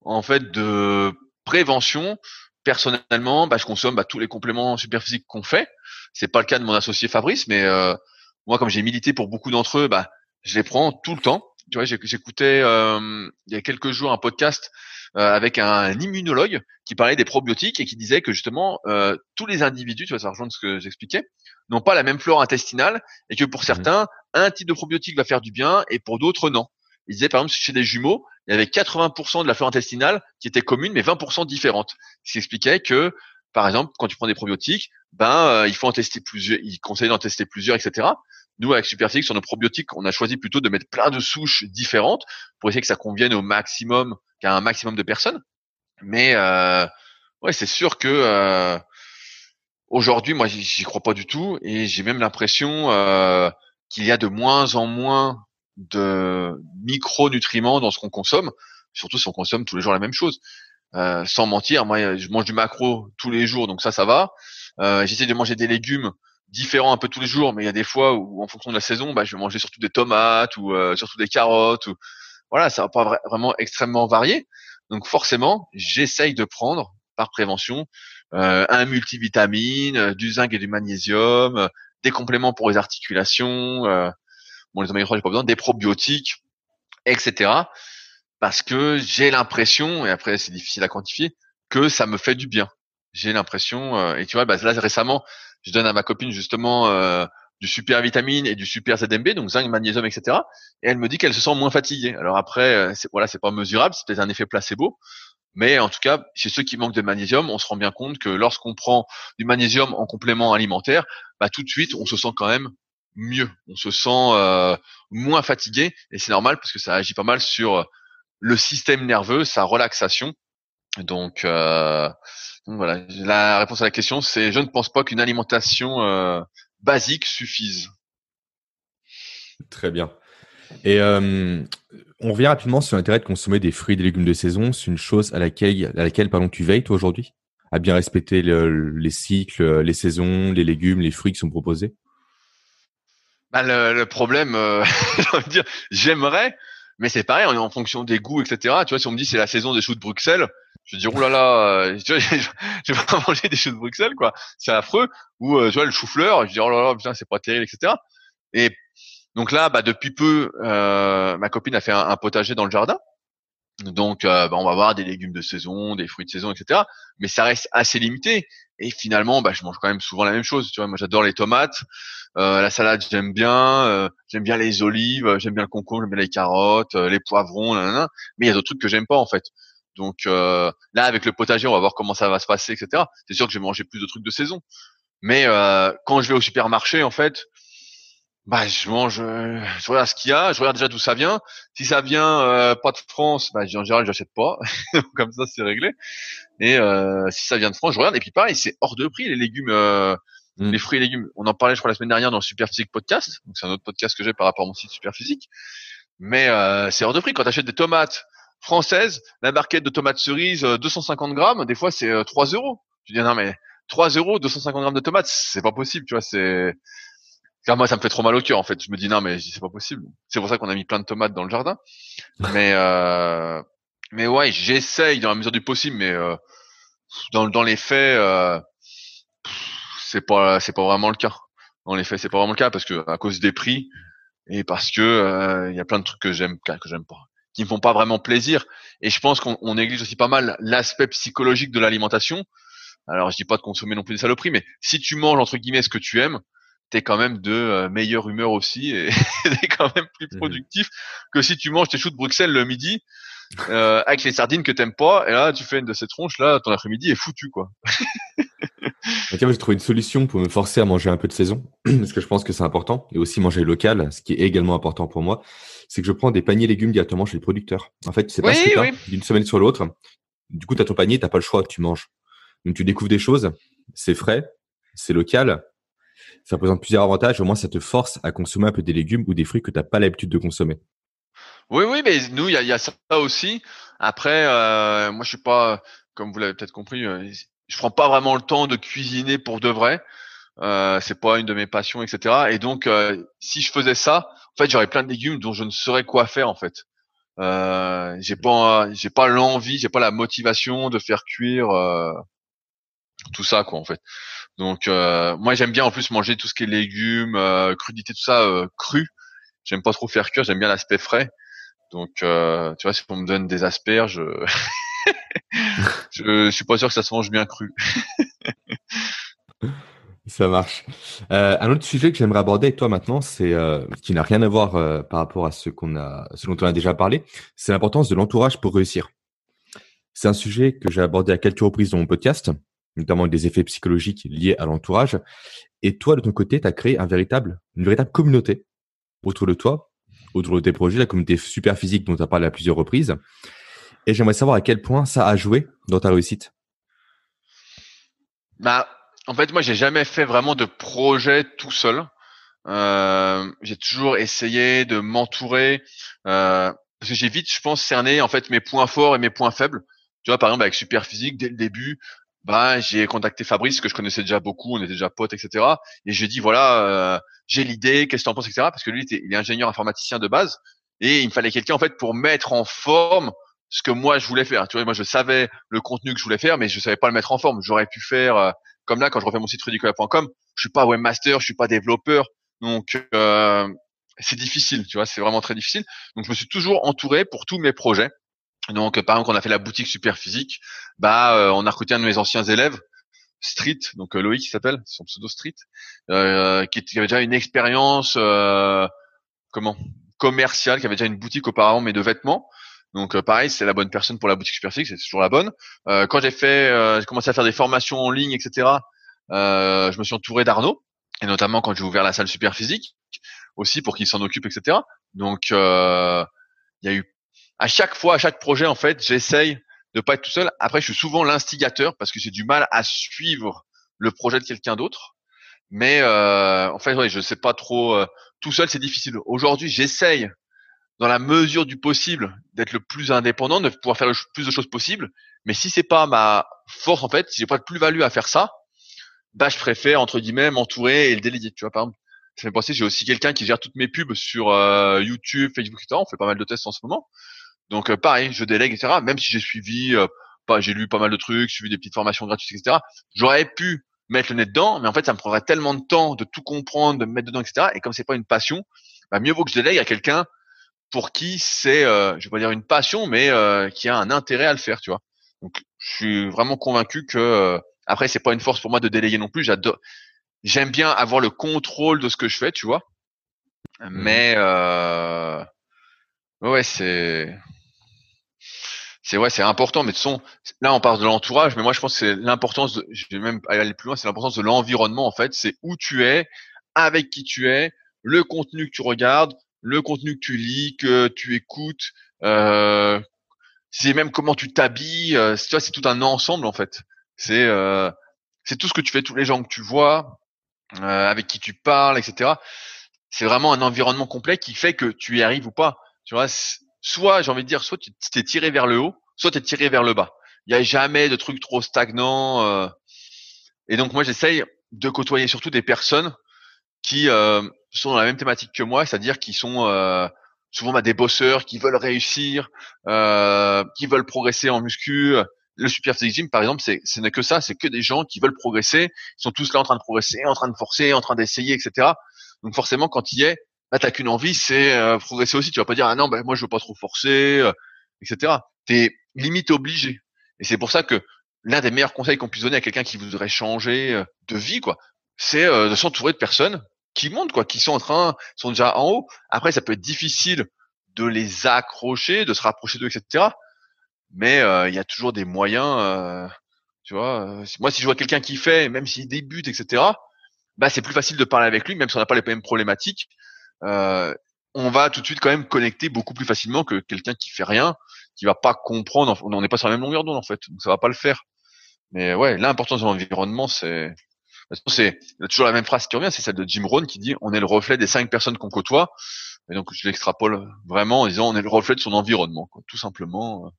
en fait, de prévention, personnellement, bah, je consomme bah, tous les compléments superphysiques qu'on fait. C'est pas le cas de mon associé Fabrice, mais euh, moi, comme j'ai milité pour beaucoup d'entre eux, bah, je les prends tout le temps. Tu vois, j'écoutais euh, il y a quelques jours un podcast euh, avec un immunologue qui parlait des probiotiques et qui disait que justement euh, tous les individus, tu vois, ça rejoint ce que j'expliquais, n'ont pas la même flore intestinale et que pour mmh certains, un type de probiotique va faire du bien et pour d'autres non. Il disait par exemple chez des jumeaux, il y avait 80% de la flore intestinale qui était commune mais 20% différente. Ce qui expliquait que par exemple, quand tu prends des probiotiques, ben il faut en tester plusieurs, il conseille d'en tester plusieurs, etc. Nous, avec Superphysique, sur nos probiotiques, on a choisi plutôt de mettre plein de souches différentes pour essayer que ça convienne au maximum, qu'à un maximum de personnes. Mais euh, ouais, c'est sûr que euh, aujourd'hui, moi, j'y crois pas du tout, et j'ai même l'impression euh, qu'il y a de moins en moins de micronutriments dans ce qu'on consomme, surtout si on consomme tous les jours la même chose. Euh, sans mentir, moi, je mange du macro tous les jours, donc ça, ça va. Euh, J'essaie de manger des légumes différent un peu tous les jours, mais il y a des fois où, en fonction de la saison, bah, je vais manger surtout des tomates ou euh, surtout des carottes. Ou... Voilà, ça va pas vraiment extrêmement varier. Donc forcément, j'essaye de prendre par prévention euh, un multivitamine, euh, du zinc et du magnésium, euh, des compléments pour les articulations. Euh, bon, les oméga 3, j'ai pas besoin, des probiotiques, etc. Parce que j'ai l'impression, et après c'est difficile à quantifier, que ça me fait du bien. J'ai l'impression, et tu vois, bah, là récemment, je donne à ma copine justement euh, du super vitamine et du super ZMB, donc zinc, magnésium, etc. Et elle me dit qu'elle se sent moins fatiguée. Alors après, euh, c'est, voilà, c'est pas mesurable, c'est peut-être un effet placebo. Mais en tout cas, chez ceux qui manquent de magnésium, on se rend bien compte que lorsqu'on prend du magnésium en complément alimentaire, bah, tout de suite, on se sent quand même mieux. On se sent euh, moins fatigué et c'est normal parce que ça agit pas mal sur le système nerveux, sa relaxation. Donc, euh, voilà, la réponse à la question, c'est je ne pense pas qu'une alimentation euh, basique suffise. Très bien. Et euh, on revient rapidement sur l'intérêt de consommer des fruits et des légumes de saison. C'est une chose à laquelle, à laquelle pardon, tu veilles toi aujourd'hui? À bien respecter les cycles, les saisons, les légumes, les fruits qui sont proposés? Bah, le, problème, euh, dire, j'aimerais, mais c'est pareil, on est en fonction des goûts, etc. Tu vois, si on me dit c'est la saison des choux de Bruxelles, je dis oh là là, euh, tu vois, je vais pas manger des choux de Bruxelles quoi, c'est affreux. Ou euh, tu vois le chou-fleur, je dis oh là là putain c'est pas terrible etc. Et donc là, bah depuis peu, euh, ma copine a fait un, potager dans le jardin. Donc bah, on va avoir des légumes de saison, des fruits de saison etc. Mais ça reste assez limité. Et finalement, bah, je mange quand même souvent la même chose. Tu vois, moi j'adore les tomates, la salade j'aime bien, j'aime bien les olives, j'aime bien le concombre, j'aime bien les carottes, les poivrons, mais il y a d'autres trucs que j'aime pas en fait. Donc euh, là, avec le potager, on va voir comment ça va se passer, etc. C'est sûr que je vais manger plus de trucs de saison. Mais euh, quand je vais au supermarché, en fait, bah, je mange, euh, je regarde ce qu'il y a, je regarde déjà d'où ça vient. Si ça vient euh, pas de France, bah, en général, j'achète pas. Comme ça, c'est réglé. Et euh, si ça vient de France, je regarde. Et puis pareil, c'est hors de prix les légumes, mm. les fruits et légumes. On en parlait, je crois, la semaine dernière dans le Superphysique podcast. Donc c'est un autre podcast que j'ai par rapport à mon site Superphysique. Mais c'est hors de prix quand tu achètes des tomates françaises, la barquette de tomates cerises, 250 grammes, des fois c'est 3 euros. Tu dis non mais 3 euros, 250 grammes de tomates, c'est pas possible, tu vois. C'est car moi, ça me fait trop mal au cœur, en fait. Je me dis, non, mais c'est pas possible. C'est pour ça qu'on a mis plein de tomates dans le jardin. Mais, euh, mais ouais, j'essaye dans la mesure du possible, mais euh, dans, dans les faits, euh, c'est pas, c'est pas vraiment le cas. Dans les faits, c'est pas vraiment le cas parce que à cause des prix et parce que euh, il y a plein de trucs que j'aime, que j'aime pas, qui me font pas vraiment plaisir. Et je pense qu'on néglige aussi pas mal l'aspect psychologique de l'alimentation. Alors, je dis pas de consommer non plus des saloperies, mais si tu manges entre guillemets ce que tu aimes, t'es quand même de euh, meilleure humeur aussi et t'es quand même plus mhm. productif que si tu manges tes choux de Bruxelles le midi euh, avec les sardines que t'aimes pas et là tu fais une de ces tronches là ton après-midi est foutu quoi. Ok, j'ai trouvé une solution pour me forcer à manger un peu de saison parce que je pense que c'est important et aussi manger local, ce qui est également important pour moi, c'est que je prends des paniers légumes directement chez le producteur. En fait, c'est pas ce d'une semaine sur l'autre. Du coup, tu as ton panier, t'as pas le choix, tu manges. Donc tu découvres des choses, c'est frais, c'est local ça présente plusieurs avantages. Au moins, ça te force à consommer un peu des légumes ou des fruits que tu n'as pas l'habitude de consommer. Oui, oui, mais nous, il y a, ça aussi. Après, euh, moi, je suis pas, comme vous l'avez peut-être compris, euh, je prends pas vraiment le temps de cuisiner pour de vrai. Euh, c'est pas une de mes passions, etc. Et donc, euh, si je faisais ça, en fait, j'aurais plein de légumes dont je ne saurais quoi faire, en fait. Euh, j'ai pas, j'ai pas l'envie, j'ai pas la motivation de faire cuire tout ça, quoi, en fait. Donc moi j'aime bien en plus manger tout ce qui est légumes, crudités, tout ça cru. J'aime pas trop faire cuire, j'aime bien l'aspect frais. Donc euh, tu vois, si on me donne des asperges, je, je suis pas sûr que ça se mange bien cru. Ça marche. Euh, un autre sujet que j'aimerais aborder avec toi maintenant, c'est euh, qui n'a rien à voir euh, par rapport à ce qu'on a, ce dont on a déjà parlé, c'est l'importance de l'entourage pour réussir. C'est un sujet que j'ai abordé à quelques reprises dans mon podcast, notamment des effets psychologiques liés à l'entourage. Et toi, de ton côté, tu as créé un véritable, une véritable communauté autour de toi, autour de tes projets, la communauté super physique dont tu as parlé à plusieurs reprises. Et j'aimerais savoir à quel point ça a joué dans ta réussite. Bah, en fait, moi, j'ai jamais fait vraiment de projet tout seul. Euh, j'ai toujours essayé de m'entourer euh, parce que j'ai vite, je pense, cerné en fait mes points forts et mes points faibles. Tu vois, par exemple, avec Super Physique, dès le début, bah j'ai contacté Fabrice que je connaissais déjà beaucoup, on était déjà potes, etc. Et j'ai dit voilà, euh, j'ai l'idée, qu'est-ce que tu en penses, etc. Parce que lui, il est ingénieur informaticien de base et il me fallait quelqu'un en fait pour mettre en forme ce que moi je voulais faire. Tu vois, moi je savais le contenu que je voulais faire, mais je savais pas le mettre en forme. J'aurais pu faire euh, comme là quand je refais mon site rudicola.com. Je suis pas webmaster, je suis pas développeur, donc euh, c'est difficile. Tu vois, c'est vraiment très difficile. Donc je me suis toujours entouré pour tous mes projets. Donc, par exemple, quand on a fait la boutique super physique, bah, euh, on a recruté un de mes anciens élèves, Street, donc euh, Loïc qui s'appelle, son pseudo Street, euh, qui, avait déjà une expérience, comment, commerciale, qui avait déjà une boutique auparavant, mais de vêtements. Donc, pareil, c'est la bonne personne pour la boutique super physique, c'est toujours la bonne. quand j'ai fait, j'ai commencé à faire des formations en ligne, etc. je me suis entouré d'Arnaud, et notamment quand j'ai ouvert la salle super physique, aussi pour qu'il s'en occupe, etc. Donc, il y a eu à chaque fois, à chaque projet, en fait, j'essaye de pas être tout seul. Après, je suis souvent l'instigateur parce que j'ai du mal à suivre le projet de quelqu'un d'autre. Mais euh, en fait, ouais, je sais pas trop. Euh, tout seul, c'est difficile. Aujourd'hui, j'essaye, dans la mesure du possible, d'être le plus indépendant, de pouvoir faire le plus de choses possible. Mais si c'est pas ma force, en fait, si j'ai pas de plus-value à faire ça, bah, je préfère entre guillemets m'entourer et le déléguer. Tu vois, par exemple, ça fait penser, j'ai aussi quelqu'un qui gère toutes mes pubs sur euh, YouTube, Facebook, etc. On fait pas mal de tests en ce moment. Donc euh, pareil, je délègue, etc. Même si j'ai suivi, euh, pas, j'ai lu pas mal de trucs, suivi des petites formations gratuites, etc. J'aurais pu mettre le nez dedans, mais en fait, ça me prendrait tellement de temps de tout comprendre, de me mettre dedans, etc. Et comme c'est pas une passion, bah, mieux vaut que je délègue à quelqu'un pour qui c'est, euh, je vais pas dire une passion, mais euh, qui a un intérêt à le faire, tu vois. Donc, je suis vraiment convaincu que après, c'est pas une force pour moi de déléguer non plus. J'adore, j'aime bien avoir le contrôle de ce que je fais, tu vois. Mmh. Mais euh, ouais, c'est c'est ouais, c'est important, mais de son, là on parle de l'entourage, mais moi je pense que c'est l'importance, je vais même aller plus loin, c'est l'importance de l'environnement en fait, c'est où tu es, avec qui tu es, le contenu que tu regardes, le contenu que tu lis, que tu écoutes, euh, c'est même comment tu t'habilles. Euh, vois, c'est tout un ensemble en fait. C'est euh, c'est tout ce que tu fais, tous les gens que tu vois, euh, avec qui tu parles, etc. C'est vraiment un environnement complet qui fait que tu y arrives ou pas. Tu vois, soit j'ai envie de dire, soit tu t'es tiré vers le haut, soit tu es tiré vers le bas. Il n'y a jamais de trucs trop stagnants. Euh. et donc moi j'essaye de côtoyer surtout des personnes qui euh, sont dans la même thématique que moi, c'est-à-dire qui sont euh, souvent bah, des bosseurs, qui veulent réussir, euh, qui veulent progresser en muscu. Le Super Physique Gym, par exemple, c'est ce n'est que ça, c'est que des gens qui veulent progresser, ils sont tous là en train de progresser, en train de forcer, en train d'essayer, etc. Donc forcément, quand il y est, là, t'as qu'une envie, c'est euh, progresser aussi. Tu vas pas dire ah non, ben moi je veux pas trop forcer, euh, etc. T'es limite obligé. Et c'est pour ça que l'un des meilleurs conseils qu'on puisse donner à quelqu'un qui voudrait changer euh, de vie, quoi, c'est de s'entourer de personnes qui montent, quoi, qui sont en train, sont déjà en haut. Après, ça peut être difficile de les accrocher, de se rapprocher d'eux, etc. Mais euh, il y a toujours des moyens. Euh, tu vois, euh, moi, si je vois quelqu'un qui fait, même s'il débute, etc. Bah, c'est plus facile de parler avec lui, même si on n'a pas les mêmes problématiques. On va tout de suite quand même connecter beaucoup plus facilement que quelqu'un qui fait rien, qui va pas comprendre. On n'est pas sur la même longueur d'onde en fait, donc ça va pas le faire. Mais ouais, l'importance de l'environnement, c'est c'est toujours la même phrase qui revient, c'est celle de Jim Rohn qui dit on est le reflet des cinq personnes qu'on côtoie. Et donc je l'extrapole vraiment en disant on est le reflet de son environnement, quoi, tout simplement.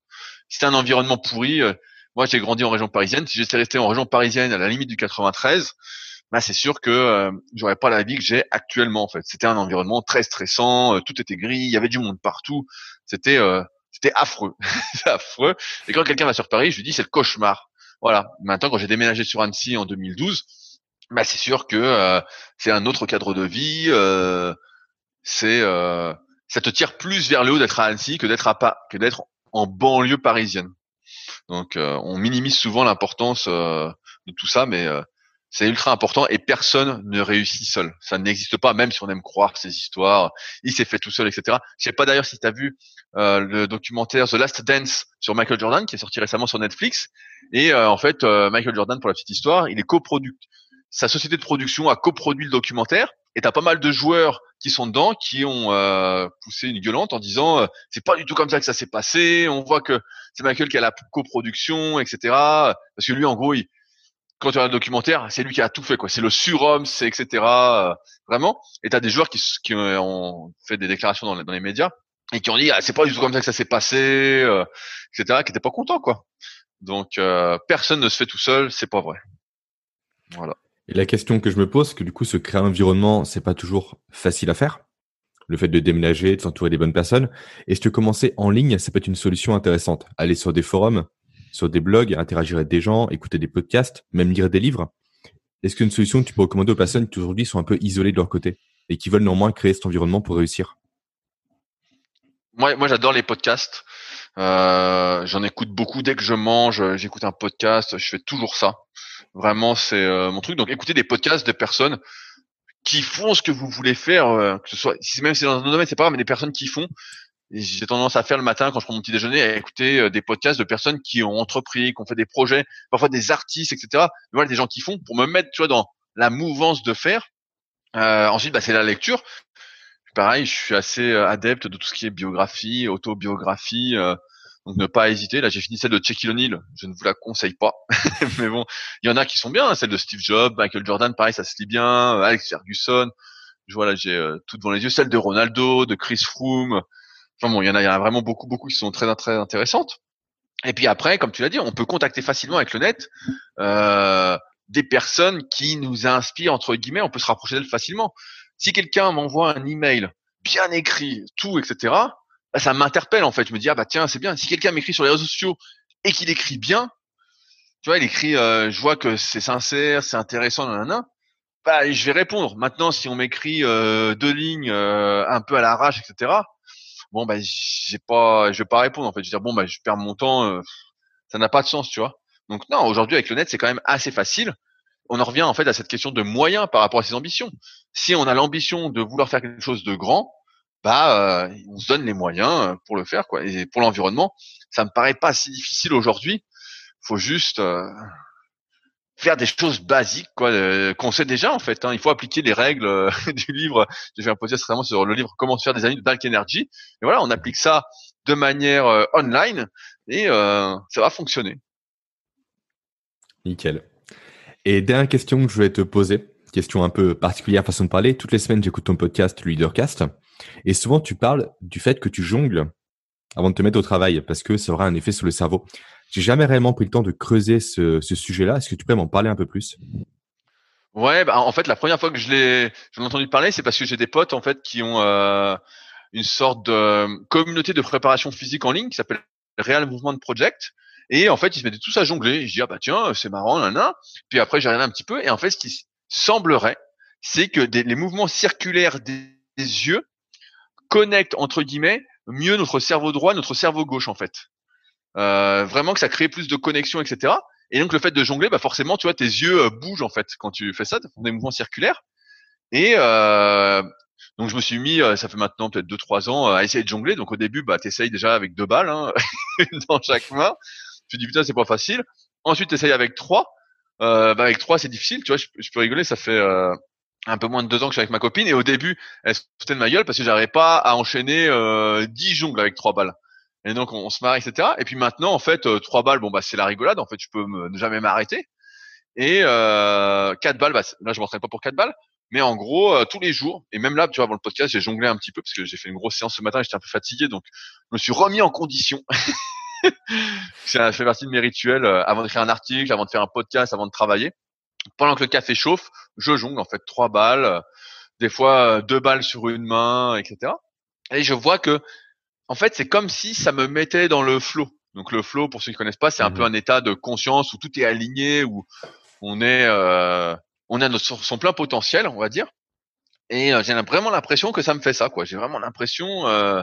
Si c'est un environnement pourri, euh, moi j'ai grandi en région parisienne. Si j'étais resté en région parisienne à la limite du 93, bah c'est sûr que euh, j'aurais pas la vie que j'ai actuellement en fait. C'était un environnement très stressant, euh, tout était gris, il y avait du monde partout. C'était c'était affreux, affreux. Et quand quelqu'un va sur Paris, je lui dis c'est le cauchemar. Voilà. Maintenant, quand j'ai déménagé sur Annecy en 2012, bah c'est sûr que euh, c'est un autre cadre de vie. Euh, c'est euh, ça te tire plus vers le haut d'être à Annecy que d'être à pas que d'être en banlieue parisienne. Donc on minimise souvent l'importance de tout ça, mais c'est ultra important et personne ne réussit seul. Ça n'existe pas, même si on aime croire ces histoires. Il s'est fait tout seul, etc. Je sais pas d'ailleurs si tu as vu le documentaire The Last Dance sur Michael Jordan qui est sorti récemment sur Netflix. Et en fait, Michael Jordan, pour la petite histoire, il est coproducteur sa société de production a coproduit le documentaire et t'as pas mal de joueurs qui sont dedans qui ont euh, poussé une gueulante en disant euh, c'est pas du tout comme ça que ça s'est passé on voit que c'est Michael qui a la coproduction etc parce que lui en gros il, quand tu regardes le documentaire c'est lui qui a tout fait quoi c'est le surhomme c'est etc euh, vraiment et t'as des joueurs qui, qui ont fait des déclarations dans, les médias et qui ont dit ah, c'est pas du tout comme ça que ça s'est passé etc qui étaient pas contents quoi donc personne ne se fait tout seul c'est pas vrai voilà et la question que je me pose, c'est que du coup, se créer un environnement, c'est pas toujours facile à faire. Le fait de déménager, de s'entourer des bonnes personnes. Est-ce que commencer en ligne, ça peut être une solution intéressante? Aller sur des forums, sur des blogs, interagir avec des gens, écouter des podcasts, même lire des livres. Est-ce qu'une solution que tu peux recommander aux personnes qui aujourd'hui sont un peu isolées de leur côté et qui veulent néanmoins créer cet environnement pour réussir? Moi, j'adore les podcasts. Euh, J'en écoute beaucoup dès que je mange. J'écoute un podcast. Je fais toujours ça. Vraiment, c'est euh, mon truc. Donc, écoutez des podcasts de personnes qui font ce que vous voulez faire, euh, que ce soit, si même si c'est dans un domaine, c'est pas grave, mais des personnes qui font. J'ai tendance à faire le matin quand je prends mon petit déjeuner à écouter euh, des podcasts de personnes qui ont entrepris, qui ont fait des projets, parfois des artistes, etc. Voilà, des gens qui font pour me mettre, tu vois, dans la mouvance de faire. ensuite, bah, c'est la lecture. Pareil, je suis assez adepte de tout ce qui est biographie, autobiographie. Donc ne pas hésiter. Là, j'ai fini celle de Shaquille O'Neal. Je ne vous la conseille pas, mais bon, il y en a qui sont bien. Hein. Celle de Steve Jobs, Michael Jordan, pareil, ça se lit bien. Euh, Alex Ferguson. Je vois là, j'ai euh, tout devant les yeux. Celle de Ronaldo, de Chris Froome. Enfin bon, il y en a, y en a vraiment beaucoup, beaucoup qui sont très, très intéressantes. Et puis après, comme tu l'as dit, on peut contacter facilement avec le net euh, des personnes qui nous inspirent entre guillemets. On peut se rapprocher d'elles facilement. Si quelqu'un m'envoie un email bien écrit, tout, etc bah, ça m'interpelle en fait. Je me dis ah bah tiens c'est bien. Si quelqu'un m'écrit sur les réseaux sociaux et qu'il écrit bien, tu vois, il écrit, euh, je vois que c'est sincère, c'est intéressant, nanana, bah je vais répondre. Maintenant, si on m'écrit euh, deux lignes euh, un peu à l'arrache, etc. Bon bah j'ai pas, je vais pas répondre en fait. Je vais dire bon bah je perds mon temps, ça n'a pas de sens, tu vois. Donc non, aujourd'hui avec le net c'est quand même assez facile. On en revient en fait à cette question de moyens par rapport à ses ambitions. Si on a l'ambition de vouloir faire quelque chose de grand, bah euh, on se donne les moyens euh, pour le faire quoi. Et pour l'environnement, ça me paraît pas si difficile aujourd'hui. Faut juste euh, faire des choses basiques quoi euh, qu'on sait déjà en fait. Hein. Il faut appliquer les règles euh, du livre. J'ai fait un podcast récemment sur le livre Comment se faire des amis de Dark Energy. Et voilà, on applique ça de manière euh, online et ça va fonctionner. Nickel. Et dernière question que je voulais te poser, question un peu particulière façon de parler. Toutes les semaines, j'écoute ton podcast Leadercast et souvent tu parles du fait que tu jongles avant de te mettre au travail parce que ça aura un effet sur le cerveau. J'ai jamais réellement pris le temps de creuser ce, ce sujet-là. Est-ce que tu pourrais m'en parler un peu plus? Ouais, bah, en fait, la première fois que je l'ai, j'en ai entendu parler, c'est parce que j'ai des potes en fait qui ont euh, une sorte de communauté de préparation physique en ligne qui s'appelle Real Movement Project. Et en fait, ils se mettaient tous à jongler. Je dis ah bah tiens, c'est marrant, là, Puis après, j'ai regardé un petit peu et en fait, ce qui semblerait, c'est que des, les mouvements circulaires des yeux connectent entre guillemets mieux notre cerveau droit, notre cerveau gauche en fait. Euh, vraiment que ça crée plus de connexions, etc. Et donc le fait de jongler, bah forcément, tu vois, tes yeux euh, bougent en fait quand tu fais ça, tu des mouvements circulaires. Et euh, donc je me suis mis, ça fait maintenant peut-être deux trois ans, à essayer de jongler. Donc au début, bah t'essayes déjà avec deux balles hein, dans chaque main. Tu te dis putain c'est pas facile. Ensuite t'essayes avec trois. Euh, bah avec trois c'est difficile. Tu vois, je, je peux rigoler. Ça fait un peu moins de deux ans que je suis avec ma copine. Et au début, elle se foutait de ma gueule parce que j'arrivais pas à enchaîner dix jongles avec trois balles. Et donc on, se marre, etc. Et puis maintenant, en fait, euh, trois balles, bon bah c'est la rigolade. En fait, je peux me, ne jamais m'arrêter. Et euh, quatre balles, bah, là je m'entraîne pas pour quatre balles, mais en gros euh, tous les jours. Et même là, tu vois, avant le podcast, j'ai jonglé un petit peu parce que j'ai fait une grosse séance ce matin. J'étais un peu fatigué, donc je me suis remis en condition. ça fait partie de mes rituels euh, avant d'écrire un article, avant de faire un podcast, avant de travailler. Pendant que le café chauffe, je jongle en fait trois balles, des fois deux balles sur une main, etc. Et je vois que en fait, c'est comme si ça me mettait dans le flow. Donc le flow, pour ceux qui connaissent pas, c'est un peu mhm. un état de conscience où tout est aligné, où on est, euh, on a notre, son plein potentiel, on va dire. Et euh, j'ai vraiment l'impression que ça me fait ça, quoi. J'ai vraiment l'impression euh,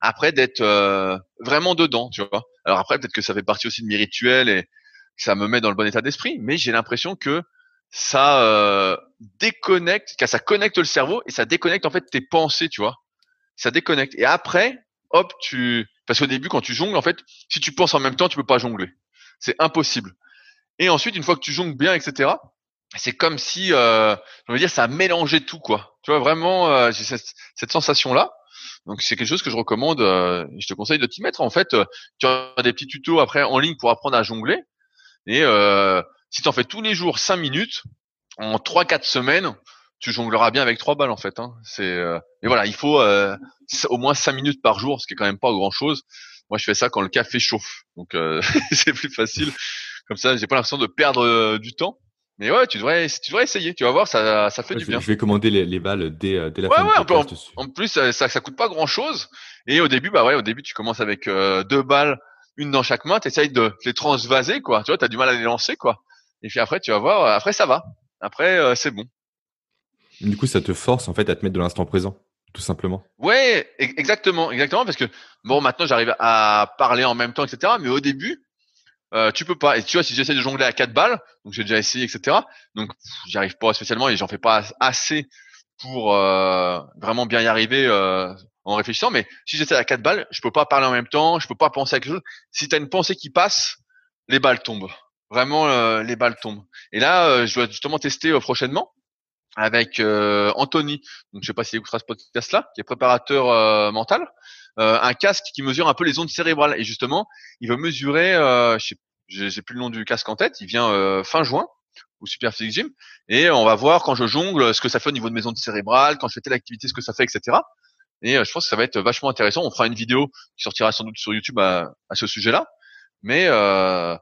après d'être euh, vraiment dedans, tu vois. Alors après, peut-être que ça fait partie aussi de mes rituels et que ça me met dans le bon état d'esprit, mais j'ai l'impression que ça euh, déconnecte, que ça connecte le cerveau et ça déconnecte en fait tes pensées, tu vois. Ça déconnecte. Et après, hop, tu parce qu'au début quand tu jongles en fait, si tu penses en même temps, tu peux pas jongler. C'est impossible. Et ensuite, une fois que tu jongles bien, etc., c'est comme si, euh, je veux dire, ça a mélangé tout, quoi. Tu vois, vraiment, euh, j'ai cette, cette sensation-là. Donc, c'est quelque chose que je recommande. Euh, je te conseille de t'y mettre. En fait, euh, tu as des petits tutos après en ligne pour apprendre à jongler. Et euh, si tu en fais tous les jours 5 minutes, en 3-4 semaines, tu jongleras bien avec trois balles en fait. Hein. C'est euh... mais voilà, il faut euh, au moins cinq minutes par jour, ce qui est quand même pas grand chose. Moi, je fais ça quand le café chauffe, donc euh, c'est plus facile. Comme ça, j'ai pas l'impression de perdre euh, du temps. Mais ouais, tu devrais, tu devrais essayer. Tu vas voir, ça, ça fait du bien. Je vais commander les, les balles dès, dès la ouais, fin ouais, en, en, plus, ça, ça coûte pas grand chose. Et au début, bah ouais, au début, tu commences avec deux balles, une dans chaque main. T'essayes de les transvaser, quoi. Tu vois, t'as du mal à les lancer, quoi. Et puis après, tu vas voir. Après, ça va. Après, c'est bon. Du coup, ça te force en fait à te mettre de l'instant présent, tout simplement. Ouais, exactement, exactement, parce que bon, maintenant j'arrive à parler en même temps, etc. Mais au début, euh, tu peux pas. Et tu vois, si j'essaie de jongler à quatre balles, donc j'ai déjà essayé, etc. Donc j'y arrive pas spécialement et j'en fais pas assez pour euh, vraiment bien y arriver euh, en réfléchissant. Mais si j'essaie à quatre balles, je peux pas parler en même temps, je peux pas penser à quelque chose. Si tu as une pensée qui passe, les balles tombent. Vraiment, euh, les balles tombent. Et là, euh, je dois justement tester prochainement avec euh, Anthony, donc je sais pas s'il écoutera ce podcast-là, qui est préparateur euh, mental, euh, un casque qui mesure un peu les ondes cérébrales. Et justement, il veut mesurer, euh, je j'ai plus le nom du casque en tête, il vient fin juin au Super Gym, et on va voir quand je jongle ce que ça fait au niveau de mes ondes cérébrales, quand je fais telle activité, ce que ça fait, etc. Et je pense que ça va être vachement intéressant. On fera une vidéo qui sortira sans doute sur YouTube à, à ce sujet-là. Mais euh,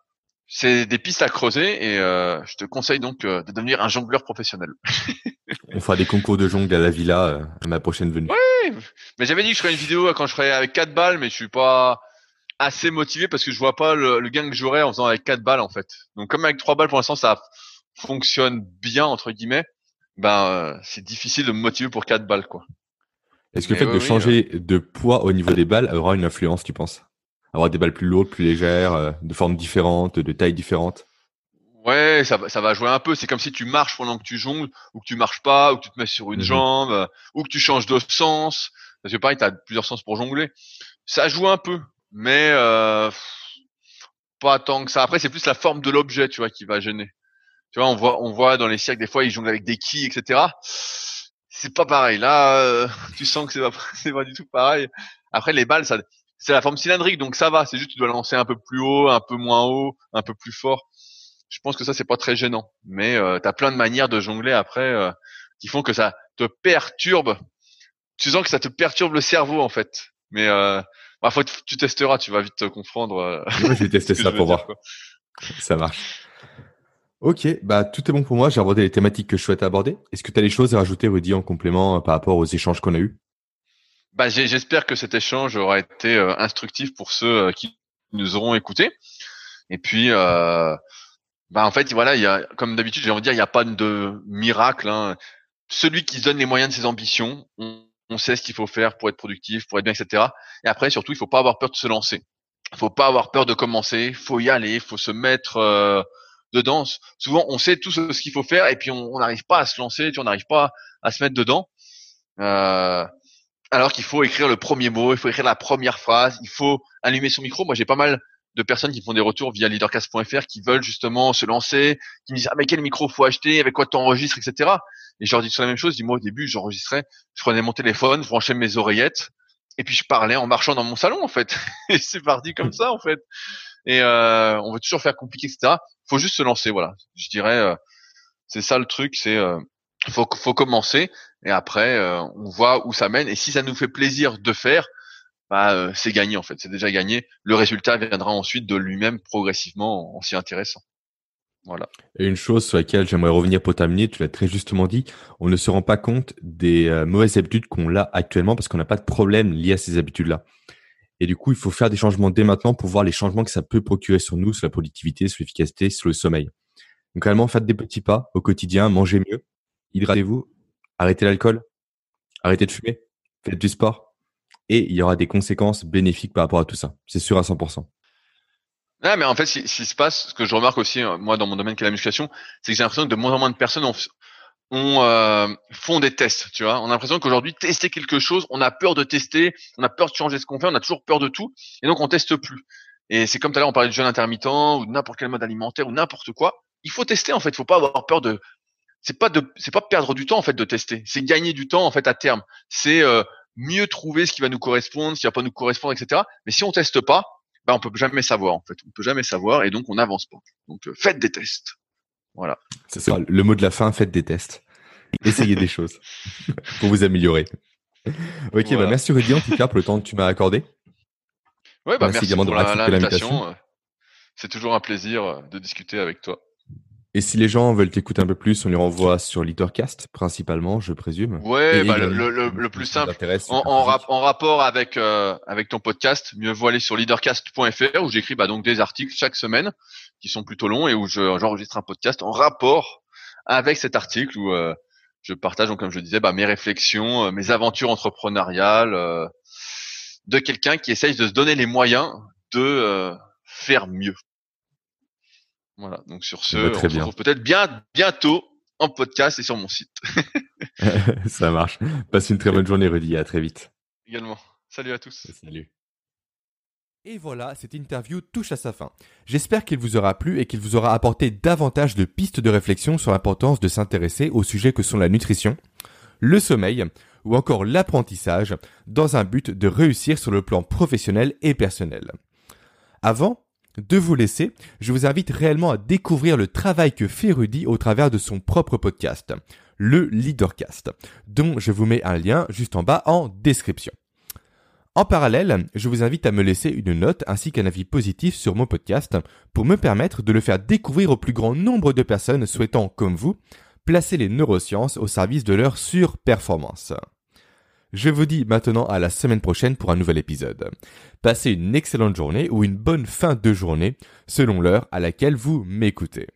c'est des pistes à creuser et euh, je te conseille donc euh, de devenir un jongleur professionnel. On fera des concours de jongle à la villa euh, à ma prochaine venue. Oui, mais j'avais dit que je ferais une vidéo quand je ferais avec 4 balles, mais je suis pas assez motivé parce que je vois pas le, le gain que j'aurais en faisant avec 4 balles en fait. Donc comme avec 3 balles pour l'instant ça fonctionne bien entre guillemets, ben c'est difficile de me motiver pour 4 balles quoi. Est-ce que le fait de changer de poids au niveau des balles aura une influence, tu penses? Avoir des balles plus lourdes, plus légères, euh, de formes différentes, de tailles différentes. Ouais, ça, ça va jouer un peu. C'est comme si tu marches pendant que tu jongles, ou que tu marches pas, ou que tu te mets sur une mhm. jambe, euh, ou que tu changes de sens. Parce que pareil, tu as plusieurs sens pour jongler. Ça joue un peu, mais euh, pas tant que ça. Après, c'est plus la forme de l'objet, tu vois, qui va gêner. Tu vois, on voit, on voit dans les cirques des fois ils jonglent avec des quilles, etc. C'est pas pareil. Là, euh, tu sens que c'est pas, c'est pas du tout pareil. Après, les balles, ça, c'est la forme cylindrique, donc ça va. C'est juste tu dois lancer un peu plus haut, un peu moins haut, un peu plus fort. Je pense que ça c'est pas très gênant. Mais euh, t'as plein de manières de jongler après euh, qui font que ça te perturbe. Tu sens que ça te perturbe le cerveau en fait. Mais euh, bah, faut, tu testeras, tu vas vite te comprendre. Euh, je vais tester ça pour voir. Ça marche. Ok, bah tout est bon pour moi. J'ai abordé les thématiques que je souhaitais aborder. Est-ce que tu as des choses à rajouter, Rudy, en complément euh, par rapport aux échanges qu'on a eus? Bah, J'espère que cet échange aura été euh, instructif pour ceux qui nous auront écoutés. Et puis, euh, bah en fait, voilà, il y a, comme d'habitude, j'ai envie de dire, il n'y a pas de miracle. Hein. Celui qui se donne les moyens de ses ambitions, on, sait ce qu'il faut faire pour être productif, pour être bien, etc. Et après, surtout, il faut pas avoir peur de se lancer. Il faut pas avoir peur de commencer. Il faut y aller. Il faut se mettre euh, dedans. Souvent, on sait tout ce qu'il faut faire et puis on n'arrive pas à se lancer. On n'arrive pas à se mettre dedans. Euh, alors qu'il faut écrire le premier mot, il faut écrire la première phrase, il faut allumer son micro. Moi, j'ai pas mal de personnes qui font des retours via leadercast.fr qui veulent justement se lancer, qui me disent ah mais quel micro faut acheter, avec quoi tu enregistres, etc. Et je leur dis toujours la même chose. dis moi au début j'enregistrais, je prenais mon téléphone, je branchais mes oreillettes et puis je parlais en marchant dans mon salon en fait. et c'est parti comme ça en fait. Et euh, on veut toujours faire compliqué, etc. Faut juste se lancer, voilà. Je dirais, euh, c'est ça le truc, c'est euh, faut faut commencer et après euh, on voit où ça mène. Et si ça nous fait plaisir de faire, bah, euh, c'est gagné en fait, c'est déjà gagné. Le résultat viendra ensuite de lui-même progressivement en, s'y intéressant. Voilà. Et une chose sur laquelle j'aimerais revenir pour terminer, tu l'as très justement dit, on ne se rend pas compte des euh, mauvaises habitudes qu'on a actuellement parce qu'on n'a pas de problème lié à ces habitudes-là. Et du coup, il faut faire des changements dès maintenant pour voir les changements que ça peut procurer sur nous, sur la productivité, sur l'efficacité, sur le sommeil. Donc, réellement, faites des petits pas au quotidien, mangez mieux, hydratez-vous, arrêtez l'alcool, arrêtez de fumer, faites du sport, et il y aura des conséquences bénéfiques par rapport à tout ça. C'est sûr à 100%. Ah, mais en fait, qui se passe, ce que je remarque aussi, euh, moi, dans mon domaine qui est la musculation, c'est que j'ai l'impression que de moins en moins de personnes ont, euh, font des tests, tu vois. On a l'impression qu'aujourd'hui, tester quelque chose, on a peur de tester, on a peur de changer ce qu'on fait, on a toujours peur de tout, et donc on teste plus. Et c'est comme tout à l'heure, on parlait de jeûne intermittent, ou n'importe quel mode alimentaire, ou n'importe quoi. Il faut tester, en fait. Il faut pas avoir peur de, c'est pas de, c'est pas perdre du temps, en fait, de tester. C'est gagner du temps, en fait, à terme. C'est, euh, mieux trouver ce qui va nous correspondre, ce qui va pas nous correspondre, etc. Mais si on teste pas, ben on peut jamais savoir en fait. On peut jamais savoir et donc on n'avance pas. Donc euh, faites des tests. Voilà. C'est ça. Le mot de la fin, faites des tests. Essayez des choses pour vous améliorer. Ok, bah merci Rudy en tout cas pour le temps que tu m'as accordé. Ouais, bah merci, également pour l'invitation. C'est toujours un plaisir euh, de discuter avec toi. Et si les gens veulent t'écouter un peu plus, on les renvoie sur Leadercast, principalement, je présume. Ouais, bah, le, le, le, plus simple, en, en, rapport avec euh, avec ton podcast, mieux vaut aller sur leadercast.fr où j'écris bah, donc des articles chaque semaine qui sont plutôt longs et où j'enregistre un podcast en rapport avec cet article où euh, je partage, donc comme je disais, bah, mes réflexions, euh, mes aventures entrepreneuriales de quelqu'un qui essaye de se donner les moyens de faire mieux. Voilà. Donc sur ce, bah, on se retrouve peut-être bien bientôt en podcast et sur mon site. Ça marche. Passe une très bonne journée, Rudy. À très vite. Également. Salut à tous. Salut. Et voilà, cette interview touche à sa fin. J'espère qu'il vous aura plu et qu'il vous aura apporté davantage de pistes de réflexion sur l'importance de s'intéresser aux sujets que sont la nutrition, le sommeil ou encore l'apprentissage dans un but de réussir sur le plan professionnel et personnel. Avant, de vous laisser, je vous invite réellement à découvrir le travail que fait Rudy au travers de son propre podcast, le Leadercast, dont je vous mets un lien juste en bas en description. En parallèle, je vous invite à me laisser une note ainsi qu'un avis positif sur mon podcast pour me permettre de le faire découvrir au plus grand nombre de personnes souhaitant, comme vous, placer les neurosciences au service de leur surperformance. Je vous dis maintenant à la semaine prochaine pour un nouvel épisode. Passez une excellente journée ou une bonne fin de journée selon l'heure à laquelle vous m'écoutez.